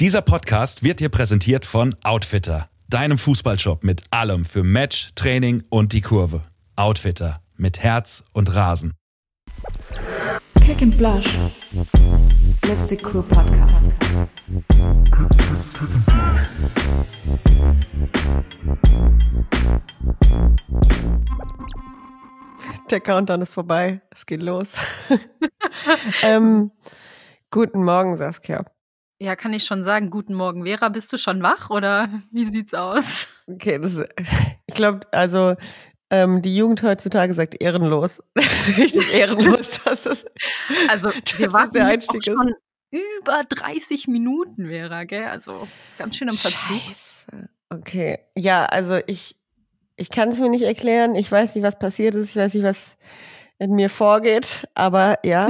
Dieser Podcast wird dir präsentiert von Outfitter, deinem Fußballshop mit allem für Match, Training und die Kurve. Outfitter mit Herz und Rasen. Kick and Blush. Let's be cool Podcast. Der Countdown ist vorbei. Es geht los. ähm, guten Morgen, Saskia. Ja, kann ich schon sagen. Guten Morgen, Vera. Bist du schon wach oder wie sieht's aus? Okay, das, ich glaube, also ähm, die Jugend heutzutage sagt ehrenlos. Richtig ehrenlos. Das ist, Also wir ist warten der jetzt auch Einstieg. schon über 30 Minuten, Vera, gell? Also ganz schön im Verzug. Scheiße. Okay. Ja, also ich, ich kann es mir nicht erklären. Ich weiß nicht, was passiert ist. Ich weiß nicht, was in mir vorgeht. Aber ja,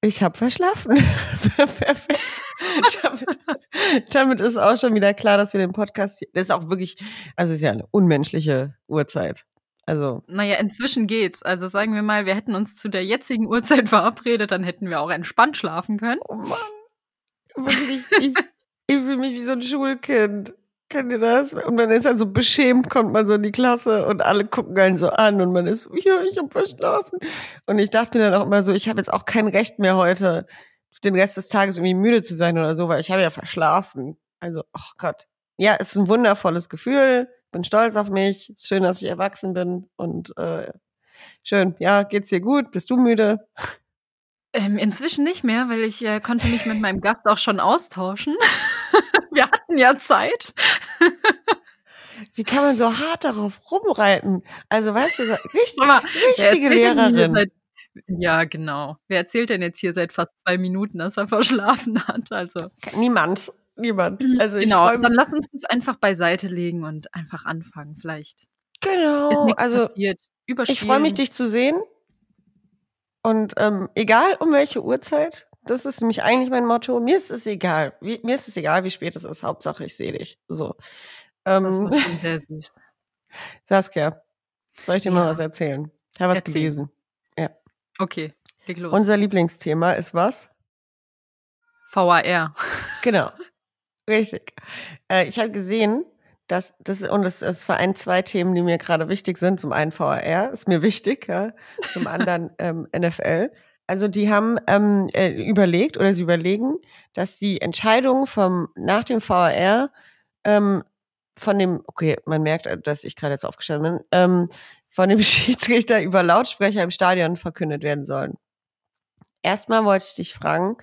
ich habe verschlafen. Perfekt. damit, damit ist auch schon wieder klar, dass wir den Podcast, das ist auch wirklich, also es ist ja eine unmenschliche Uhrzeit. Also, Naja, inzwischen geht's. Also sagen wir mal, wir hätten uns zu der jetzigen Uhrzeit verabredet, dann hätten wir auch entspannt schlafen können. oh Mann. Wirklich, ich, ich fühle mich wie so ein Schulkind. Kennt ihr das? Und man ist dann so beschämt, kommt man so in die Klasse und alle gucken einen so an und man ist, ja, ich habe verschlafen. Und ich dachte mir dann auch immer so, ich habe jetzt auch kein Recht mehr heute, den Rest des Tages irgendwie müde zu sein oder so, weil ich habe ja verschlafen. Also, ach Gott. Ja, ist ein wundervolles Gefühl. Bin stolz auf mich. Ist schön, dass ich erwachsen bin. Und äh, schön. Ja, geht's dir gut? Bist du müde? Ähm, inzwischen nicht mehr, weil ich äh, konnte mich mit meinem Gast auch schon austauschen. wir hatten ja Zeit. Wie kann man so hart darauf rumreiten? Also, weißt du, richtig, wer richtige Lehrerin. Seit, ja, genau. Wer erzählt denn jetzt hier seit fast zwei Minuten, dass er verschlafen hat? Also Niemand. Niemand. Also ich genau, dann lass uns das einfach beiseite legen und einfach anfangen. Vielleicht Genau. ist nichts also passiert. Ich freue mich, dich zu sehen. Und ähm, egal um welche Uhrzeit, das ist nämlich eigentlich mein Motto. Mir ist es egal. Wie, mir ist es egal, wie spät es ist. Hauptsache, ich sehe dich. So. Das Ähm, war schon sehr süß. Saskia, soll ich dir mal Ja. was erzählen? Ich habe was Erzähl. gelesen. Okay, leg los. Unser Lieblingsthema ist was? VAR. Genau. Richtig. Äh, ich habe gesehen, dass das und das, das vereint zwei Themen, die mir gerade wichtig sind. Zum einen VAR, ist mir wichtig, ja. Zum anderen ähm, NFL. Also die haben ähm, äh, überlegt oder sie überlegen, dass die Entscheidung vom nach dem VAR ähm, von dem, okay, man merkt, äh, dass ich gerade jetzt aufgestanden bin, ähm, von dem Schiedsrichter über Lautsprecher im Stadion verkündet werden sollen. Erstmal wollte ich dich fragen,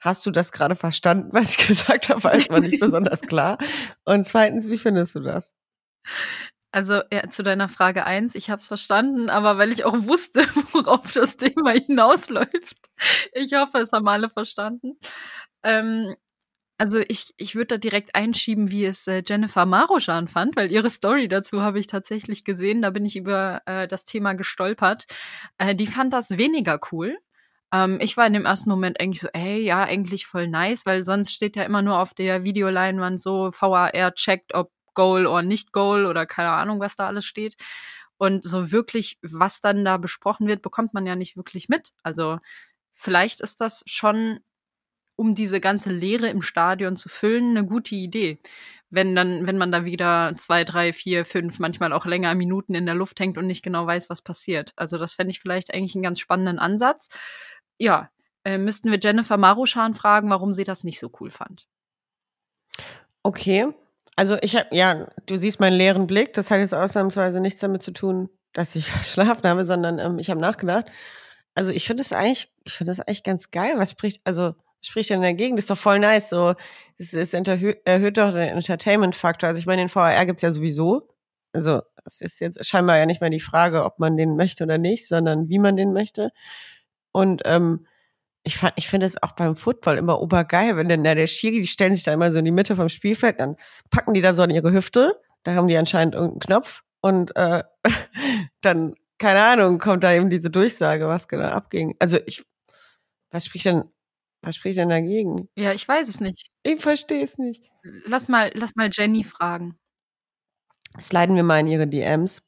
hast du das gerade verstanden, was ich gesagt habe? Weiß man nicht besonders klar. Und zweitens, wie findest du das? Also ja, zu deiner Frage eins, ich habe es verstanden, aber weil ich auch wusste, worauf das Thema hinausläuft. Ich hoffe, es haben alle verstanden. Ähm, also ich, ich würde da direkt einschieben, wie es äh, Jennifer Maroschan fand, weil ihre Story dazu habe ich tatsächlich gesehen. Da bin ich über äh, das Thema gestolpert. Äh, die fand das weniger cool. Ähm, ich war in dem ersten Moment eigentlich so, ey, ja, eigentlich voll nice, weil sonst steht ja immer nur auf der Videoleinwand so, VAR checkt, ob Goal oder nicht Goal oder keine Ahnung, was da alles steht. Und so wirklich, was dann da besprochen wird, bekommt man ja nicht wirklich mit. Also vielleicht ist das schon, um diese ganze Leere im Stadion zu füllen, eine gute Idee. Wenn dann, wenn man da wieder zwei, drei, vier, fünf, manchmal auch länger Minuten in der Luft hängt und nicht genau weiß, was passiert. Also das fände ich vielleicht eigentlich einen ganz spannenden Ansatz. Ja, äh, müssten wir Jennifer Maruschan fragen, warum sie das nicht so cool fand. Okay. Also ich habe, ja, du siehst meinen leeren Blick. Das hat jetzt ausnahmsweise nichts damit zu tun, dass ich verschlafen habe, sondern ähm, ich habe nachgedacht. Also ich finde das eigentlich, ich finde das eigentlich ganz geil. Was spricht, also was spricht denn dagegen? Das ist doch voll nice. So, es, es erhöht, doch den Entertainment-Faktor. Also ich meine, den VAR gibt's ja sowieso. Also es ist jetzt scheinbar ja nicht mehr die Frage, ob man den möchte oder nicht, sondern wie man den möchte. Und ähm, ich fand, ich finde es auch beim Football immer obergeil, wenn dann ja, der Schiri, die stellen sich da immer so in die Mitte vom Spielfeld, dann packen die da so an ihre Hüfte, da haben die anscheinend irgendeinen Knopf und äh, dann, keine Ahnung, kommt da eben diese Durchsage, was genau abging. Also ich, was spricht denn, was spricht denn dagegen? Ja, ich weiß es nicht. Ich verstehe es nicht. Lass mal, lass mal Jenny fragen. Sliden wir mal in ihre DMs.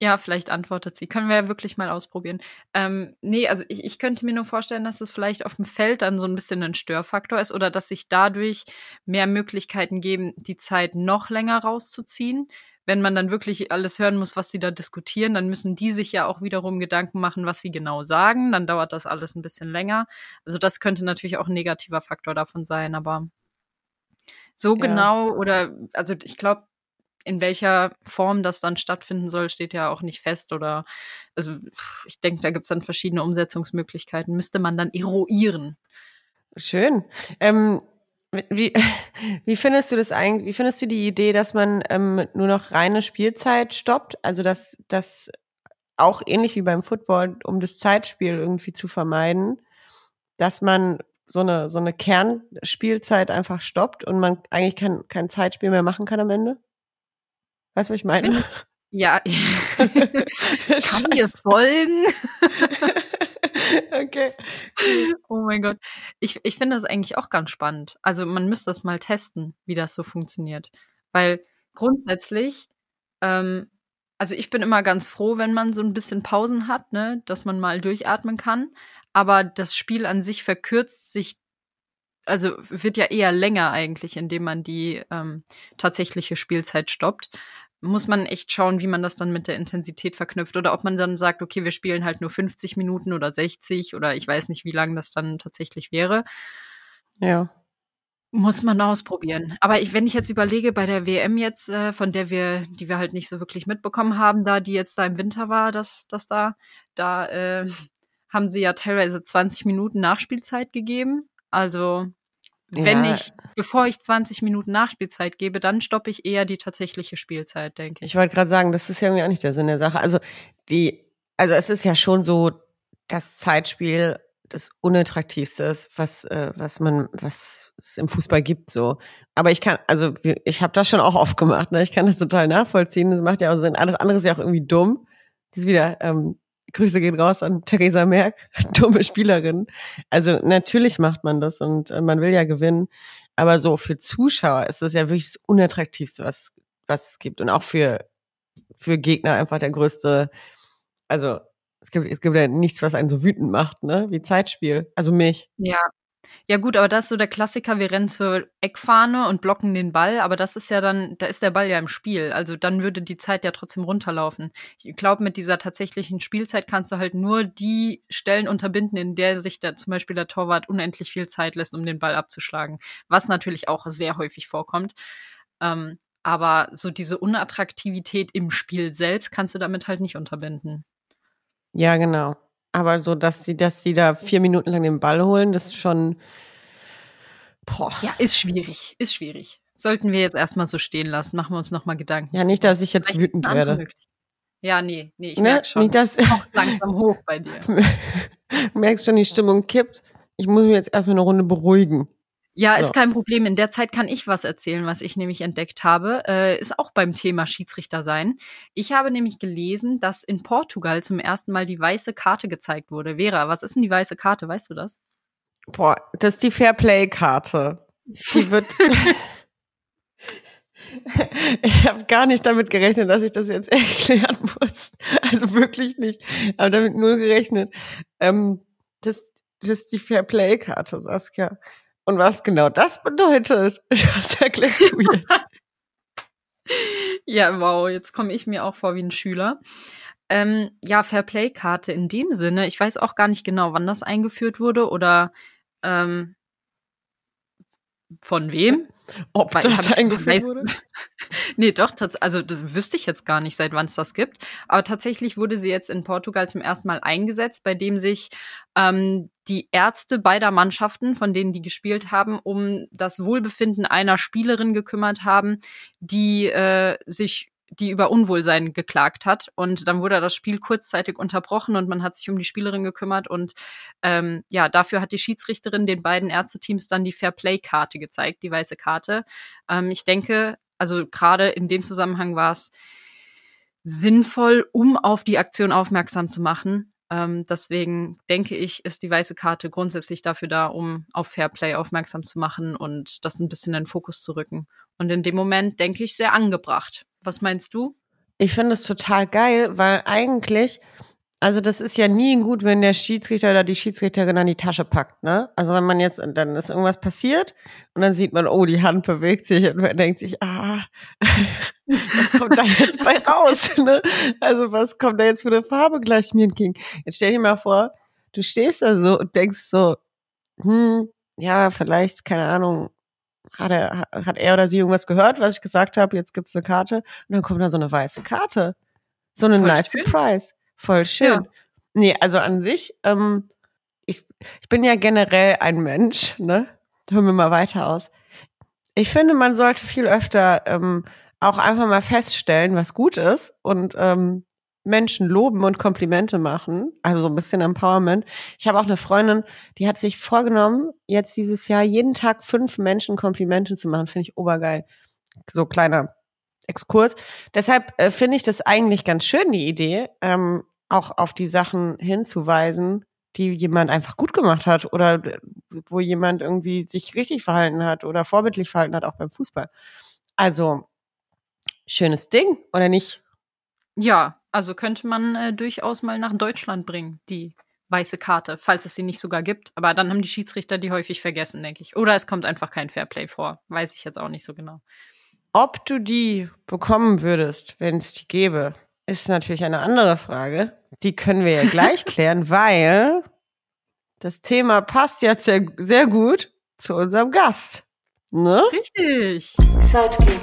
Ja, vielleicht antwortet sie. Können wir ja wirklich mal ausprobieren. Ähm, nee, also ich, ich könnte mir nur vorstellen, dass es vielleicht auf dem Feld dann so ein bisschen ein Störfaktor ist oder dass sich dadurch mehr Möglichkeiten geben, die Zeit noch länger rauszuziehen. Wenn man dann wirklich alles hören muss, was sie da diskutieren, dann müssen die sich ja auch wiederum Gedanken machen, was sie genau sagen. Dann dauert das alles ein bisschen länger. Also das könnte natürlich auch ein negativer Faktor davon sein, aber so Ja. genau oder also ich glaube, in welcher Form das dann stattfinden soll, steht ja auch nicht fest oder also ich denke, da gibt's dann verschiedene Umsetzungsmöglichkeiten, müsste man dann eruieren. Schön. Ähm, wie, wie findest du das eigentlich? Wie findest du die Idee, dass man ähm, nur noch reine Spielzeit stoppt? Also dass das auch ähnlich wie beim Football, um das Zeitspiel irgendwie zu vermeiden, dass man so eine so eine Kernspielzeit einfach stoppt und man eigentlich kein, kein Zeitspiel mehr machen kann am Ende? Weißt du, was ich meine? Find Ja, kann dir folgen? okay. Oh mein Gott. Ich, ich finde das eigentlich auch ganz spannend. Also man müsste das mal testen, wie das so funktioniert. Weil grundsätzlich, ähm, also ich bin immer ganz froh, wenn man so ein bisschen Pausen hat, ne, dass man mal durchatmen kann. Aber das Spiel an sich verkürzt sich, also wird ja eher länger eigentlich, indem man die ähm, tatsächliche Spielzeit stoppt. Muss man echt schauen, wie man das dann mit der Intensität verknüpft oder ob man dann sagt, okay, wir spielen halt nur 50 Minuten oder 60 oder ich weiß nicht, wie lang das dann tatsächlich wäre. Ja. Muss man ausprobieren. Aber ich, wenn ich jetzt überlege, bei der WM jetzt, äh, von der wir, die wir halt nicht so wirklich mitbekommen haben, da, die jetzt da im Winter war, dass das da, da äh, haben sie ja teilweise 20 Minuten Nachspielzeit gegeben. Also wenn Ja. ich, bevor ich 20 Minuten Nachspielzeit gebe, dann stoppe ich eher die tatsächliche Spielzeit, denke ich. Ich wollte gerade sagen, das ist ja irgendwie auch nicht der Sinn der Sache. Also die, also es ist ja schon so, das Zeitspiel das unattraktivste ist, was äh, was man was es im Fußball gibt so. Aber ich kann, also ich habe das schon auch oft gemacht. Ne? Ich kann das total nachvollziehen. Das macht ja auch Sinn. Alles andere ist ja auch irgendwie dumm. Das ist wieder ähm, Grüße gehen raus an Theresa Merck, dumme Spielerin. Also natürlich macht man das und äh, man will ja gewinnen. Aber so für Zuschauer ist das ja wirklich das unattraktivste, was was es gibt und auch für für Gegner einfach der größte. Also es gibt es gibt ja nichts, was einen so wütend macht, ne? Wie Zeitspiel. Also mich. Ja. Ja gut, aber das ist so der Klassiker, wir rennen zur Eckfahne und blocken den Ball, aber das ist ja dann, da ist der Ball ja im Spiel. Also dann würde die Zeit ja trotzdem runterlaufen. Ich glaube, mit dieser tatsächlichen Spielzeit kannst du halt nur die Stellen unterbinden, in der sich da zum Beispiel der Torwart unendlich viel Zeit lässt, um den Ball abzuschlagen. Was natürlich auch sehr häufig vorkommt. Ähm, aber so diese Unattraktivität im Spiel selbst kannst du damit halt nicht unterbinden. Ja, genau. Aber so, dass sie, dass sie da vier Minuten lang den Ball holen, das ist schon. Boah. Ja, ist schwierig, ist schwierig. Sollten wir jetzt erstmal so stehen lassen, machen wir uns nochmal Gedanken. Ja, nicht, dass ich jetzt Vielleicht wütend werde. Ja, nee, nee, ich Ne? merk schon. Nicht, dass langsam hoch bei dir. merkst schon, die Stimmung kippt. Ich muss mich jetzt erstmal eine Runde beruhigen. Ja, ist Ja. kein Problem. In der Zeit kann ich was erzählen, was ich nämlich entdeckt habe. Äh, ist auch beim Thema Schiedsrichter sein. Ich habe nämlich gelesen, dass in Portugal zum ersten Mal die weiße Karte gezeigt wurde. Vera, was ist denn die weiße Karte? Weißt du das? Boah, das ist die Fairplay-Karte. Die wird. ich habe gar nicht damit gerechnet, dass ich das jetzt erklären muss. Also wirklich nicht. Aber damit nur gerechnet. Ähm, das, das ist die Fairplay-Karte, Saskia. Und was genau das bedeutet, das erklärst du jetzt. Ja, wow, jetzt komme ich mir auch vor wie ein Schüler. Ähm, ja, Fairplay-Karte in dem Sinne. Ich weiß auch gar nicht genau, wann das eingeführt wurde oder ähm, von wem. Ob Weil- das eingeführt wurde? Nee, doch, also das wüsste ich jetzt gar nicht, seit wann es das gibt. Aber tatsächlich wurde sie jetzt in Portugal zum ersten Mal eingesetzt, bei dem sich ähm, die Ärzte beider Mannschaften, von denen die gespielt haben, um das Wohlbefinden einer Spielerin gekümmert haben, die äh, sich die über Unwohlsein geklagt hat. Und dann wurde das Spiel kurzzeitig unterbrochen und man hat sich um die Spielerin gekümmert. Und ähm, ja, dafür hat die Schiedsrichterin den beiden Ärzteteams dann die Fairplay-Karte gezeigt, die weiße Karte. Ähm, ich denke, also gerade in dem Zusammenhang war es sinnvoll, um auf die Aktion aufmerksam zu machen. Ähm, deswegen denke ich, ist die weiße Karte grundsätzlich dafür da, um auf Fairplay aufmerksam zu machen und das ein bisschen in den Fokus zu rücken. Und in dem Moment denke ich sehr angebracht. Was meinst du? Ich finde es total geil, weil eigentlich, also das ist ja nie gut, wenn der Schiedsrichter oder die Schiedsrichterin an die Tasche packt, ne? Also wenn man jetzt, dann ist irgendwas passiert und dann sieht man, oh, die Hand bewegt sich und man denkt sich, ah, was kommt da jetzt bei raus, ne? Also was kommt da jetzt für eine Farbe gleich mir entgegen? Jetzt stell dir mal vor, du stehst da so und denkst so, hm, ja, vielleicht, keine Ahnung, hat er, hat er oder sie irgendwas gehört, was ich gesagt habe, jetzt gibt's eine Karte und dann kommt da so eine weiße Karte. So eine Voll nice schön. Surprise. Voll schön. Ja. Nee, also an sich, ähm, ich, ich bin ja generell ein Mensch, ne? Hören wir mal weiter aus. Ich finde, man sollte viel öfter ähm, auch einfach mal feststellen, was gut ist und ähm, Menschen loben und Komplimente machen. Also so ein bisschen Empowerment. Ich habe auch eine Freundin, die hat sich vorgenommen, jetzt dieses Jahr jeden Tag fünf Menschen Komplimente zu machen. Finde ich obergeil. So kleiner Exkurs. Deshalb äh, finde ich das eigentlich ganz schön, die Idee, ähm, auch auf die Sachen hinzuweisen, die jemand einfach gut gemacht hat oder äh, wo jemand irgendwie sich richtig verhalten hat oder vorbildlich verhalten hat, auch beim Fußball. Also, schönes Ding, oder nicht? Ja, also könnte man äh, durchaus mal nach Deutschland bringen, die weiße Karte, falls es sie nicht sogar gibt. Aber dann haben die Schiedsrichter die häufig vergessen, denke ich. Oder es kommt einfach kein Fairplay vor. Weiß ich jetzt auch nicht so genau. Ob du die bekommen würdest, wenn es die gäbe, ist natürlich eine andere Frage. Die können wir ja gleich klären, weil das Thema passt jetzt sehr, sehr gut zu unserem Gast. Ne? Richtig. Sidekick.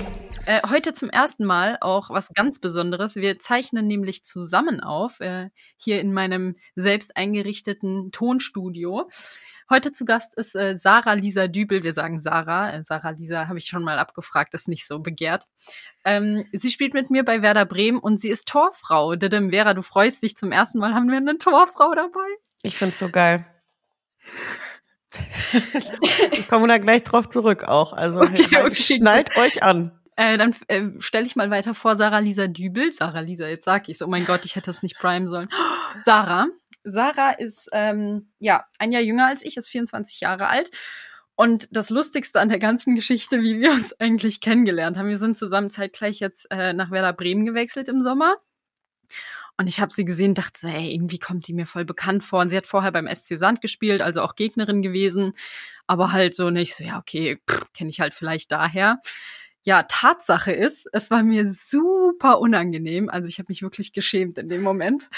Äh, heute zum ersten Mal auch was ganz Besonderes. Wir zeichnen nämlich zusammen auf, äh, hier in meinem selbst eingerichteten Tonstudio. Heute zu Gast ist äh, Sarah Lisa Dübel. Wir sagen Sarah. Äh, Sarah Lisa habe ich schon mal abgefragt, ist nicht so begehrt. Ähm, sie spielt mit mir bei Werder Bremen und sie ist Torfrau. Didim, Vera, du freust dich. Zum ersten Mal haben wir eine Torfrau dabei. Ich find's so geil. ich komme da gleich drauf zurück auch. Also Okay, okay. schnallt euch an. Äh, dann äh, stelle ich mal weiter vor, Sarah Lisa Dübel. Sarah Lisa, jetzt sag ich's. Oh mein Gott, ich hätte es nicht primen sollen. Sarah. Sarah ist ähm, ja ein Jahr jünger als ich, ist 24 Jahre alt. Und das Lustigste an der ganzen Geschichte, wie wir uns eigentlich kennengelernt haben, wir sind zusammen zeitgleich jetzt äh, nach Werder Bremen gewechselt im Sommer. Und ich habe sie gesehen, dachte, so, ey, irgendwie kommt die mir voll bekannt vor. Und sie hat vorher beim SC Sand gespielt, also auch Gegnerin gewesen, aber halt so nicht so, ja, okay, kenne ich halt vielleicht daher. Ja, Tatsache ist, es war mir super unangenehm. Also ich habe mich wirklich geschämt in dem Moment.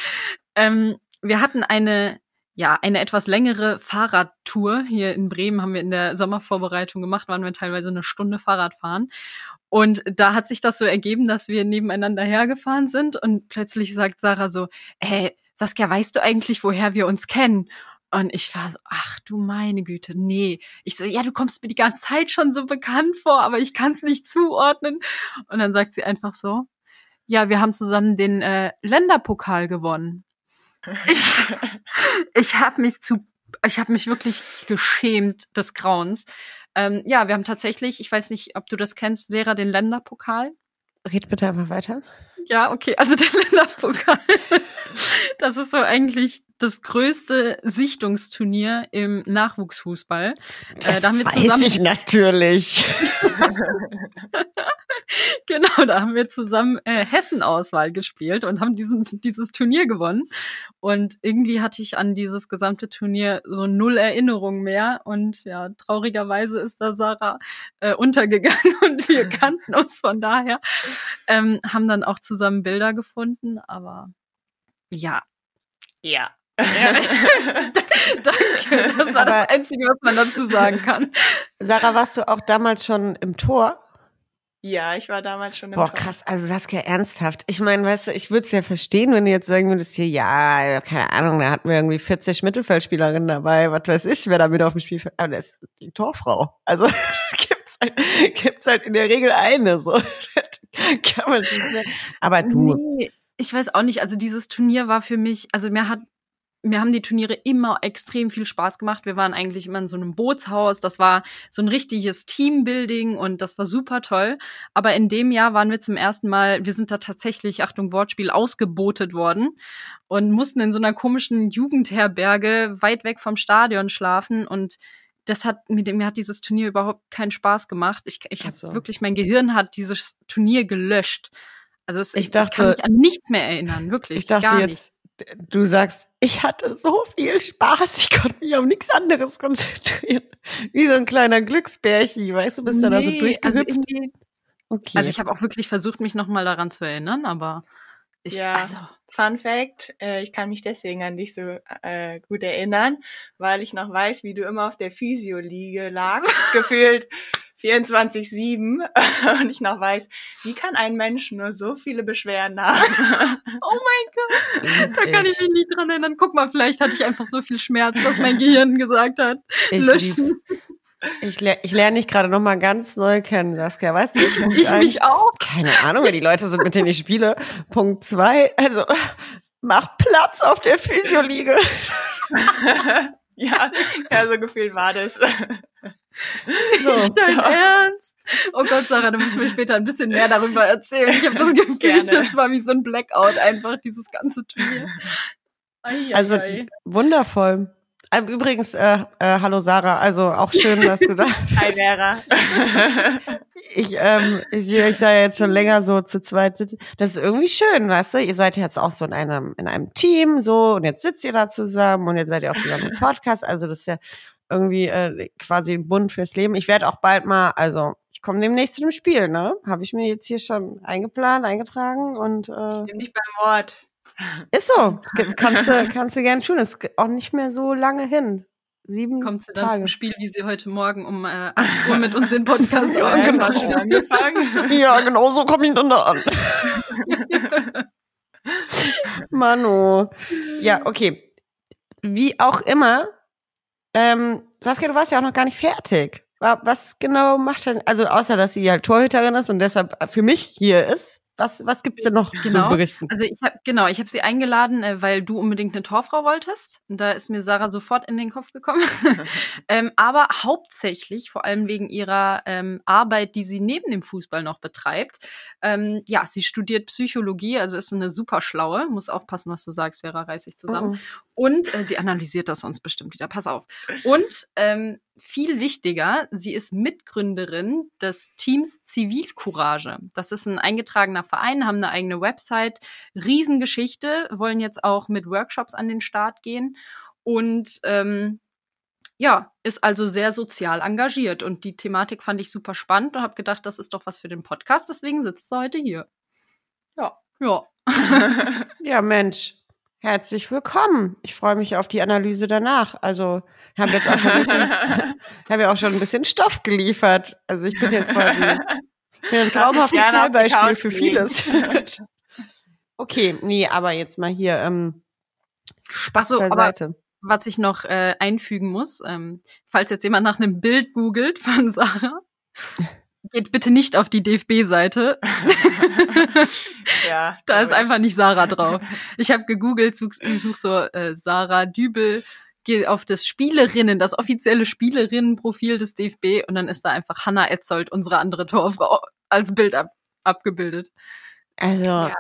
Ähm, wir hatten eine, ja, eine etwas längere Fahrradtour. Hier in Bremen haben wir in der Sommervorbereitung gemacht, waren wir teilweise eine Stunde Fahrrad fahren. Und da hat sich das so ergeben, dass wir nebeneinander hergefahren sind und plötzlich sagt Sarah so, hey, Saskia, weißt du eigentlich, woher wir uns kennen? Und ich war so, ach du meine Güte, nee. Ich so, ja, du kommst mir die ganze Zeit schon so bekannt vor, aber ich kann es nicht zuordnen. Und dann sagt sie einfach so, ja, wir haben zusammen den äh, Länderpokal gewonnen. Ich, ich habe mich zu, ich habe mich wirklich geschämt des Grauens. Ähm, ja, wir haben tatsächlich, ich weiß nicht, ob du das kennst, Vera, den Länderpokal. Red bitte einfach weiter. Ja, okay, also der Länderpokal. Das ist so eigentlich das größte Sichtungsturnier im Nachwuchsfußball. Das äh, da haben wir weiß zusammen, ich natürlich. genau, da haben wir zusammen äh, Hessen-Auswahl gespielt und haben diesen, dieses Turnier gewonnen. Und irgendwie hatte ich an dieses gesamte Turnier so null Erinnerung mehr. Und ja, traurigerweise ist da Sarah äh, untergegangen und wir kannten uns von daher. Ähm, haben dann auch zusammen Bilder gefunden, aber ja. Ja. Danke. Das war das Aber- Einzige, was man dazu sagen kann. Sarah, warst du auch damals schon im Tor? Ja, ich war damals schon im Boah, Tor. krass. Also Saskia, ernsthaft. Ich meine, weißt du, ich würde es ja verstehen, wenn du jetzt sagen würdest, hier, ja, keine Ahnung, da hatten wir irgendwie 40 Mittelfeldspielerinnen dabei, was weiß ich, wer da mit auf dem Spielfeld. Aber das ist die Torfrau. Also gibt's halt, gibt's halt in der Regel eine, so. Kann man nicht mehr. Aber du, Nee, ich weiß auch nicht. Also dieses Turnier war für mich, also mir hat, mir haben die Turniere immer extrem viel Spaß gemacht. Wir waren eigentlich immer in so einem Bootshaus. Das war so ein richtiges Teambuilding und das war super toll. Aber in dem Jahr waren wir zum ersten Mal, wir sind da tatsächlich, Achtung Wortspiel, ausgebotet worden und mussten in so einer komischen Jugendherberge weit weg vom Stadion schlafen und das hat mir, mir hat dieses Turnier überhaupt keinen Spaß gemacht. Ich, ich habe so. wirklich, mein Gehirn hat dieses Turnier gelöscht. Also es, Ich ich, kann dachte- mich an nichts mehr erinnern, wirklich. Ich dachte gar jetzt, du sagst, ich hatte so viel Spaß, ich konnte mich auf nichts anderes konzentrieren. Wie so ein kleiner Glücksbärchen, weißt du, bist dann da so Nee, durchgehüpft. Also, okay. also ich habe auch wirklich versucht, mich nochmal daran zu erinnern, aber ich, Ja. also, Fun Fact, äh, ich kann mich deswegen an dich so äh, gut erinnern, weil ich noch weiß, wie du immer auf der Physio-Liege lagst, gefühlt 24-7 und ich noch weiß, wie kann ein Mensch nur so viele Beschwerden haben? oh mein Gott, da kann ich mich nie dran erinnern. Guck mal, vielleicht hatte ich einfach so viel Schmerz, dass mein Gehirn gesagt hat, ich, löschen. lieb's. ich, ler ich lerne dich gerade noch mal ganz neu kennen, Saskia. Weißt du, Ich, ich mich auch. Keine Ahnung, wer die Leute sind, mit denen ich spiele. Punkt zwei, also macht Platz auf der Physioliege. ja, ja, so gefühlt war das. So, Dein Ernst? Oh Gott, Sarah, du musst mir später ein bisschen mehr darüber erzählen. Ich habe das Gefühl, Gerne. das war wie so ein Blackout einfach, dieses ganze Turnier. Ei, ei, Also ei. wundervoll. Äh, Übrigens, äh, äh, hallo Sarah, also auch schön, dass du da Hi Vera. Ich, ähm, ich sehe euch da jetzt schon länger so zu zweit sitzen. Das ist irgendwie schön, weißt du? Ihr seid jetzt auch so in einem, in einem Team, so, und jetzt sitzt ihr da zusammen und jetzt seid ihr auch zusammen im Podcast. Also, das ist ja irgendwie äh, quasi ein Bund fürs Leben. Ich werde auch bald mal, also, ich komme demnächst zu dem Spiel, ne? Habe ich mir jetzt hier schon eingeplant, eingetragen und äh, Nimm dich beim Wort. ist so. Kannst du, kannst du gerne tun. Ist auch nicht mehr so lange hin. Sieben Kommt sie dann Tage. zum Spiel, wie sie heute Morgen um äh, 8 Uhr mit uns den Podcast Ja, genau. angefangen. Ja, genau so komme ich dann da an. Manu. Ja, okay. Wie auch immer, ähm, Saskia, du warst ja auch noch gar nicht fertig. Wa- Was genau macht denn, also außer, dass sie halt Torhüterin ist und deshalb für mich hier ist, was, was gibt's denn noch zu Genau. berichten? Also ich habe genau, ich habe sie eingeladen, äh, weil du unbedingt eine Torfrau wolltest. Und da ist mir Sarah sofort in den Kopf gekommen. ähm, aber hauptsächlich, vor allem wegen ihrer ähm, Arbeit, die sie neben dem Fußball noch betreibt. Ähm, ja, sie studiert Psychologie, also ist eine super schlaue. Muss aufpassen, was du sagst, Vera, reiß ich zusammen. Mhm. Und äh, sie analysiert das sonst bestimmt wieder. Pass auf. Und ähm, viel wichtiger, sie ist Mitgründerin des Teams Zivilcourage. Das ist ein eingetragener Verein, haben eine eigene Website. Riesengeschichte, wollen jetzt auch mit Workshops an den Start gehen. Und ähm, ja, ist also sehr sozial engagiert. Und die Thematik fand ich super spannend und habe gedacht, das ist doch was für den Podcast. Deswegen sitzt sie heute hier. Ja. Ja. Ja, Mensch. Herzlich willkommen. Ich freue mich auf die Analyse danach. Also, ich habe jetzt auch schon ein bisschen, habe ja auch schon ein bisschen Stoff geliefert. Also, ich bin jetzt quasi bin ein traumhaftes Fallbeispiel für vieles. okay, nee, aber jetzt mal hier ähm, Spaß so, aber- beiseite. was ich noch äh, einfügen muss, ähm, falls jetzt jemand nach einem Bild googelt von Sarah, geht bitte nicht auf die DFB-Seite. Ja, da ist ich. einfach nicht Sarah drauf. Ich habe gegoogelt, such, ich such so äh, Sarah Dübel, gehe auf das Spielerinnen, das offizielle Spielerinnenprofil des DFB und dann ist da einfach Hanna Etzold, unsere andere Torfrau, als Bild ab, abgebildet. Also, Ja.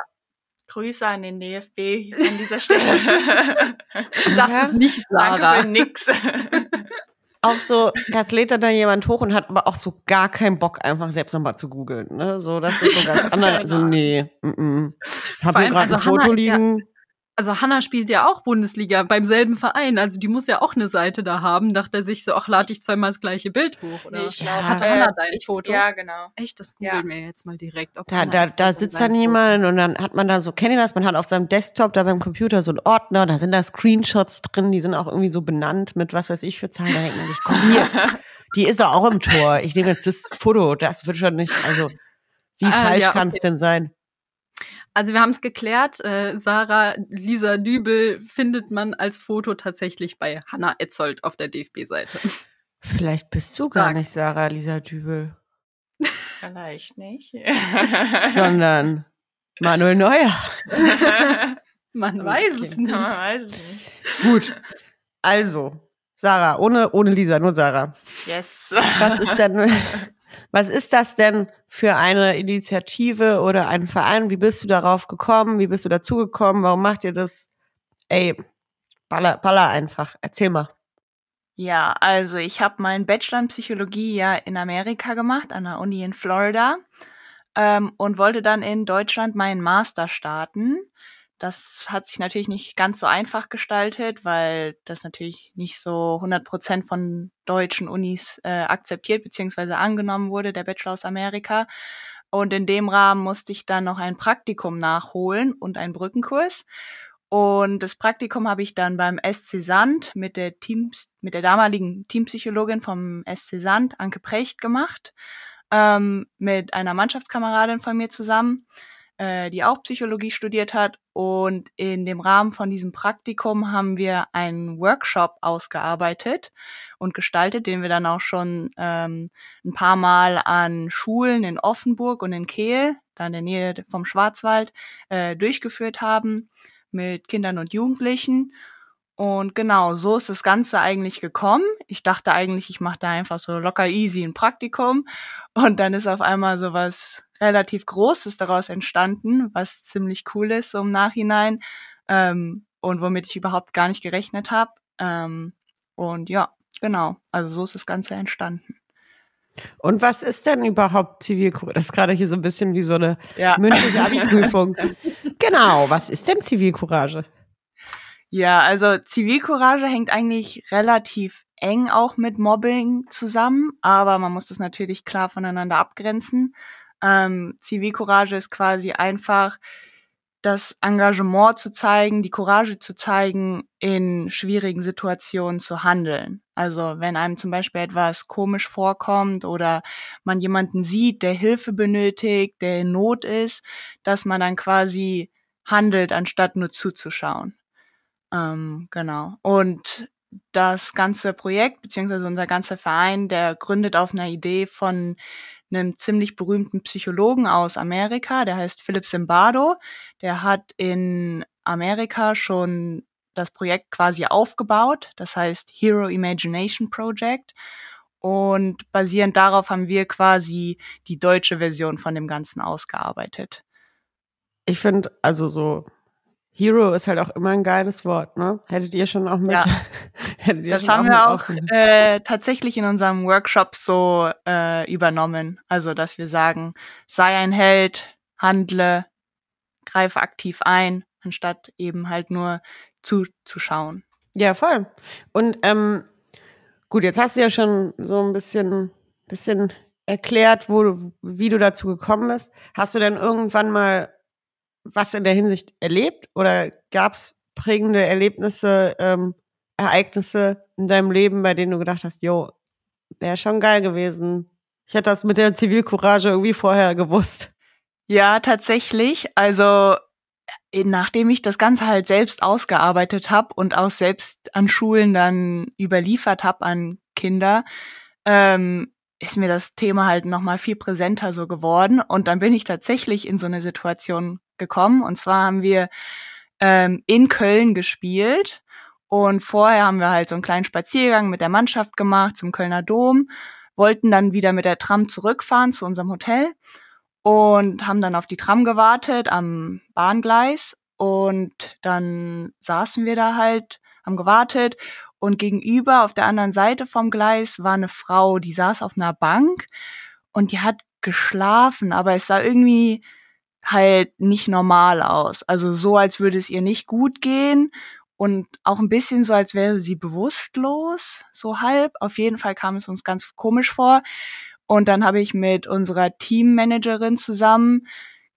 Grüße an den DFB an dieser Stelle. Das Ja. ist nicht Danke Sarah. für nix. auch so, das lädt dann da jemand hoch und hat aber auch so gar keinen Bock, einfach selbst nochmal zu googeln. Ne? So, das ist so ganz anders. So, Genau. nee, mm -mm. Ich habe Vor hier gerade also ein Foto Hannah liegen. Also Hanna spielt ja auch Bundesliga beim selben Verein, also die muss ja auch eine Seite da haben. Dachte er sich so, ach, lade ich zweimal das gleiche Bild hoch. Oder? Nee, ich Ja. glaube, Hat Hannah dein Foto? Ja, genau. Echt, das Ja. googeln wir jetzt mal direkt. Ob Da, da, da sitzt dann jemand und dann hat man da so, kennt ihr das? Man hat auf seinem Desktop da beim Computer so einen Ordner, da sind da Screenshots drin, die sind auch irgendwie so benannt mit was weiß ich für Zahlen. Da denkt man sich, komm hier, die ist doch auch im Tor. Ich nehme jetzt das Foto, das wird schon nicht, also wie Ah, falsch ja, kann es denn sein? Also wir haben es geklärt. Äh, Sarah Lisa Dübel findet man als Foto tatsächlich bei Hanna Etzold auf der DFB-Seite. Vielleicht bist du gar Sag. nicht Sarah Lisa Dübel, Vielleicht nicht. sondern Manuel Neuer. Man Okay. weiß es nicht. Man weiß es nicht. Gut. Also, Sarah, ohne, ohne Lisa, nur Sarah. Yes. Was ist denn, was ist das denn für eine Initiative oder ein Verein? Wie bist du darauf gekommen? Wie bist du dazugekommen? Warum macht ihr das? Ey, baller, baller einfach. Erzähl mal. Ja, also ich habe meinen Bachelor in Psychologie ja in Amerika gemacht, an der Uni in Florida. ähm, und wollte dann in Deutschland meinen Master starten. Das hat sich natürlich nicht ganz so einfach gestaltet, weil das natürlich nicht so 100 Prozent von deutschen Unis äh, akzeptiert bzw. angenommen wurde, der Bachelor aus Amerika. Und in dem Rahmen musste ich dann noch ein Praktikum nachholen und einen Brückenkurs. Und das Praktikum habe ich dann beim SC Sand mit der Teams, mit der damaligen Teampsychologin vom SC Sand, Anke Precht, gemacht, ähm, mit einer Mannschaftskameradin von mir zusammen äh, die auch Psychologie studiert hat. Und in dem Rahmen von diesem Praktikum haben wir einen Workshop ausgearbeitet und gestaltet, den wir dann auch schon ähm, ein paar Mal an Schulen in Offenburg und in Kehl, da in der Nähe vom Schwarzwald, äh, durchgeführt haben mit Kindern und Jugendlichen. Und genau, so ist das Ganze eigentlich gekommen. Ich dachte eigentlich, ich mache da einfach so locker easy ein Praktikum. Und dann ist auf einmal sowas relativ Großes daraus entstanden, was ziemlich cool ist so im Nachhinein ähm, und womit ich überhaupt gar nicht gerechnet habe. Ähm, und ja, genau, also so ist das Ganze entstanden. Und was ist denn überhaupt Zivilcourage? Das ist gerade hier so ein bisschen wie so eine ja. mündliche Abi-Prüfung. genau, was ist denn Zivilcourage? Ja, also Zivilcourage hängt eigentlich relativ eng auch mit Mobbing zusammen, aber man muss das natürlich klar voneinander abgrenzen. Ähm, Zivilcourage ist quasi einfach das Engagement zu zeigen, die Courage zu zeigen, in schwierigen Situationen zu handeln. Also wenn einem zum Beispiel etwas komisch vorkommt oder man jemanden sieht, der Hilfe benötigt, der in Not ist, dass man dann quasi handelt, anstatt nur zuzuschauen. Ähm, genau. Und das ganze Projekt, beziehungsweise unser ganzer Verein, der gründet auf einer Idee von einem ziemlich berühmten Psychologen aus Amerika, der heißt Philip Zimbardo. Der hat in Amerika schon das Projekt quasi aufgebaut, das heißt Hero Imagination Project. Und basierend darauf haben wir quasi die deutsche Version von dem Ganzen ausgearbeitet. Ich finde, also so Hero ist halt auch immer ein geiles Wort, ne? Hättet ihr schon auch mit? Ja. das haben wir auch äh, tatsächlich in unserem Workshop so äh, übernommen. Also, dass wir sagen, sei ein Held, handle, greife aktiv ein, anstatt eben halt nur zuzuschauen. Ja, voll. Und ähm, gut, jetzt hast du ja schon so ein bisschen, bisschen erklärt, wo wie du dazu gekommen bist. Hast du denn irgendwann mal was in der Hinsicht erlebt oder gab es prägende Erlebnisse, ähm, Ereignisse in deinem Leben, bei denen du gedacht hast, jo, wäre schon geil gewesen. Ich hätte das mit der Zivilcourage irgendwie vorher gewusst. Ja, tatsächlich. Also äh, nachdem ich das Ganze halt selbst ausgearbeitet habe und auch selbst an Schulen dann überliefert habe an Kinder, ähm, ist mir das Thema halt nochmal viel präsenter so geworden. Und dann bin ich tatsächlich in so eine Situation gekommen. Und zwar haben wir ähm, in Köln gespielt. Und vorher haben wir halt so einen kleinen Spaziergang mit der Mannschaft gemacht zum Kölner Dom, wollten dann wieder mit der Tram zurückfahren zu unserem Hotel und haben dann auf die Tram gewartet am Bahngleis. Und dann saßen wir da halt, haben gewartet und gegenüber auf der anderen Seite vom Gleis war eine Frau, die saß auf einer Bank und die hat geschlafen, aber es sah irgendwie halt nicht normal aus. Also so, als würde es ihr nicht gut gehen und auch ein bisschen so, als wäre sie bewusstlos, so halb. Auf jeden Fall kam es uns ganz komisch vor. Und dann habe ich mit unserer Teammanagerin zusammen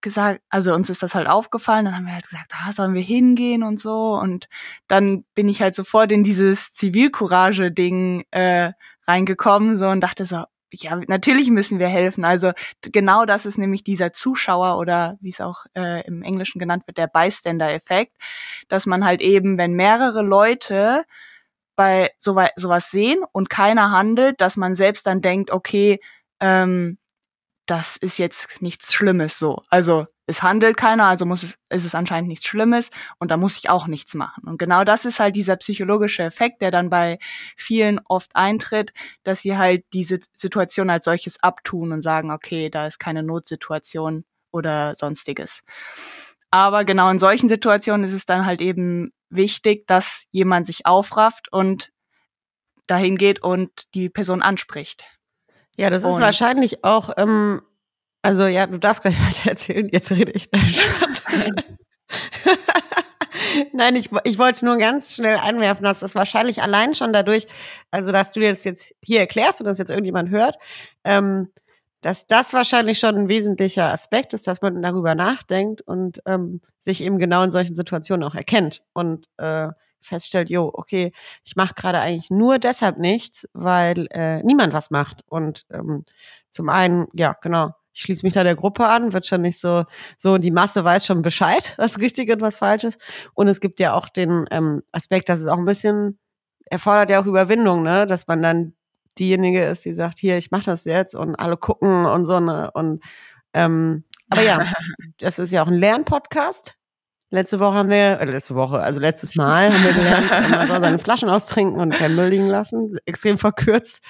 gesagt, also uns ist das halt aufgefallen, dann haben wir halt gesagt, ah, sollen wir hingehen und so. Und dann bin ich halt sofort in dieses Zivilcourage-Ding äh, reingekommen so und dachte so, ja, natürlich müssen wir helfen. Also genau das ist nämlich dieser Zuschauer oder wie es auch äh, im Englischen genannt wird, der Bystander-Effekt, dass man halt eben, wenn mehrere Leute bei sowas, sowas sehen und keiner handelt, dass man selbst dann denkt, okay, ähm, das ist jetzt nichts Schlimmes so. Also es handelt keiner, also muss es, ist es anscheinend nichts Schlimmes und da muss ich auch nichts machen. Und genau das ist halt dieser psychologische Effekt, der dann bei vielen oft eintritt, dass sie halt diese Situation als solches abtun und sagen, okay, da ist keine Notsituation oder sonstiges. Aber genau in solchen Situationen ist es dann halt eben wichtig, dass jemand sich aufrafft und dahin geht und die Person anspricht. Ja, das ist und wahrscheinlich auch ähm, Also ja, du darfst gleich weiter erzählen. Jetzt rede ich. Nein, ich, ich wollte nur ganz schnell einwerfen, dass das wahrscheinlich allein schon dadurch, also dass du das jetzt hier erklärst und dass jetzt irgendjemand hört, ähm, dass das wahrscheinlich schon ein wesentlicher Aspekt ist, dass man darüber nachdenkt und ähm, sich eben genau in solchen Situationen auch erkennt und äh, feststellt, jo, okay, ich mache gerade eigentlich nur deshalb nichts, weil äh, niemand was macht. Und ähm, zum einen, ja, genau, ich schließe mich da der Gruppe an, wird schon nicht so, so die Masse weiß schon Bescheid, was richtig und was falsch ist. Und es gibt ja auch den ähm, Aspekt, dass es auch ein bisschen erfordert ja auch Überwindung, ne, dass man dann diejenige ist, die sagt, hier, ich mache das jetzt und alle gucken und so ne und ähm, aber ja, das ist ja auch ein Lernpodcast. Letzte Woche haben wir, äh, letzte Woche, also letztes Mal haben wir gelernt, man soll seine Flaschen austrinken und kein Müll liegen lassen. Extrem verkürzt.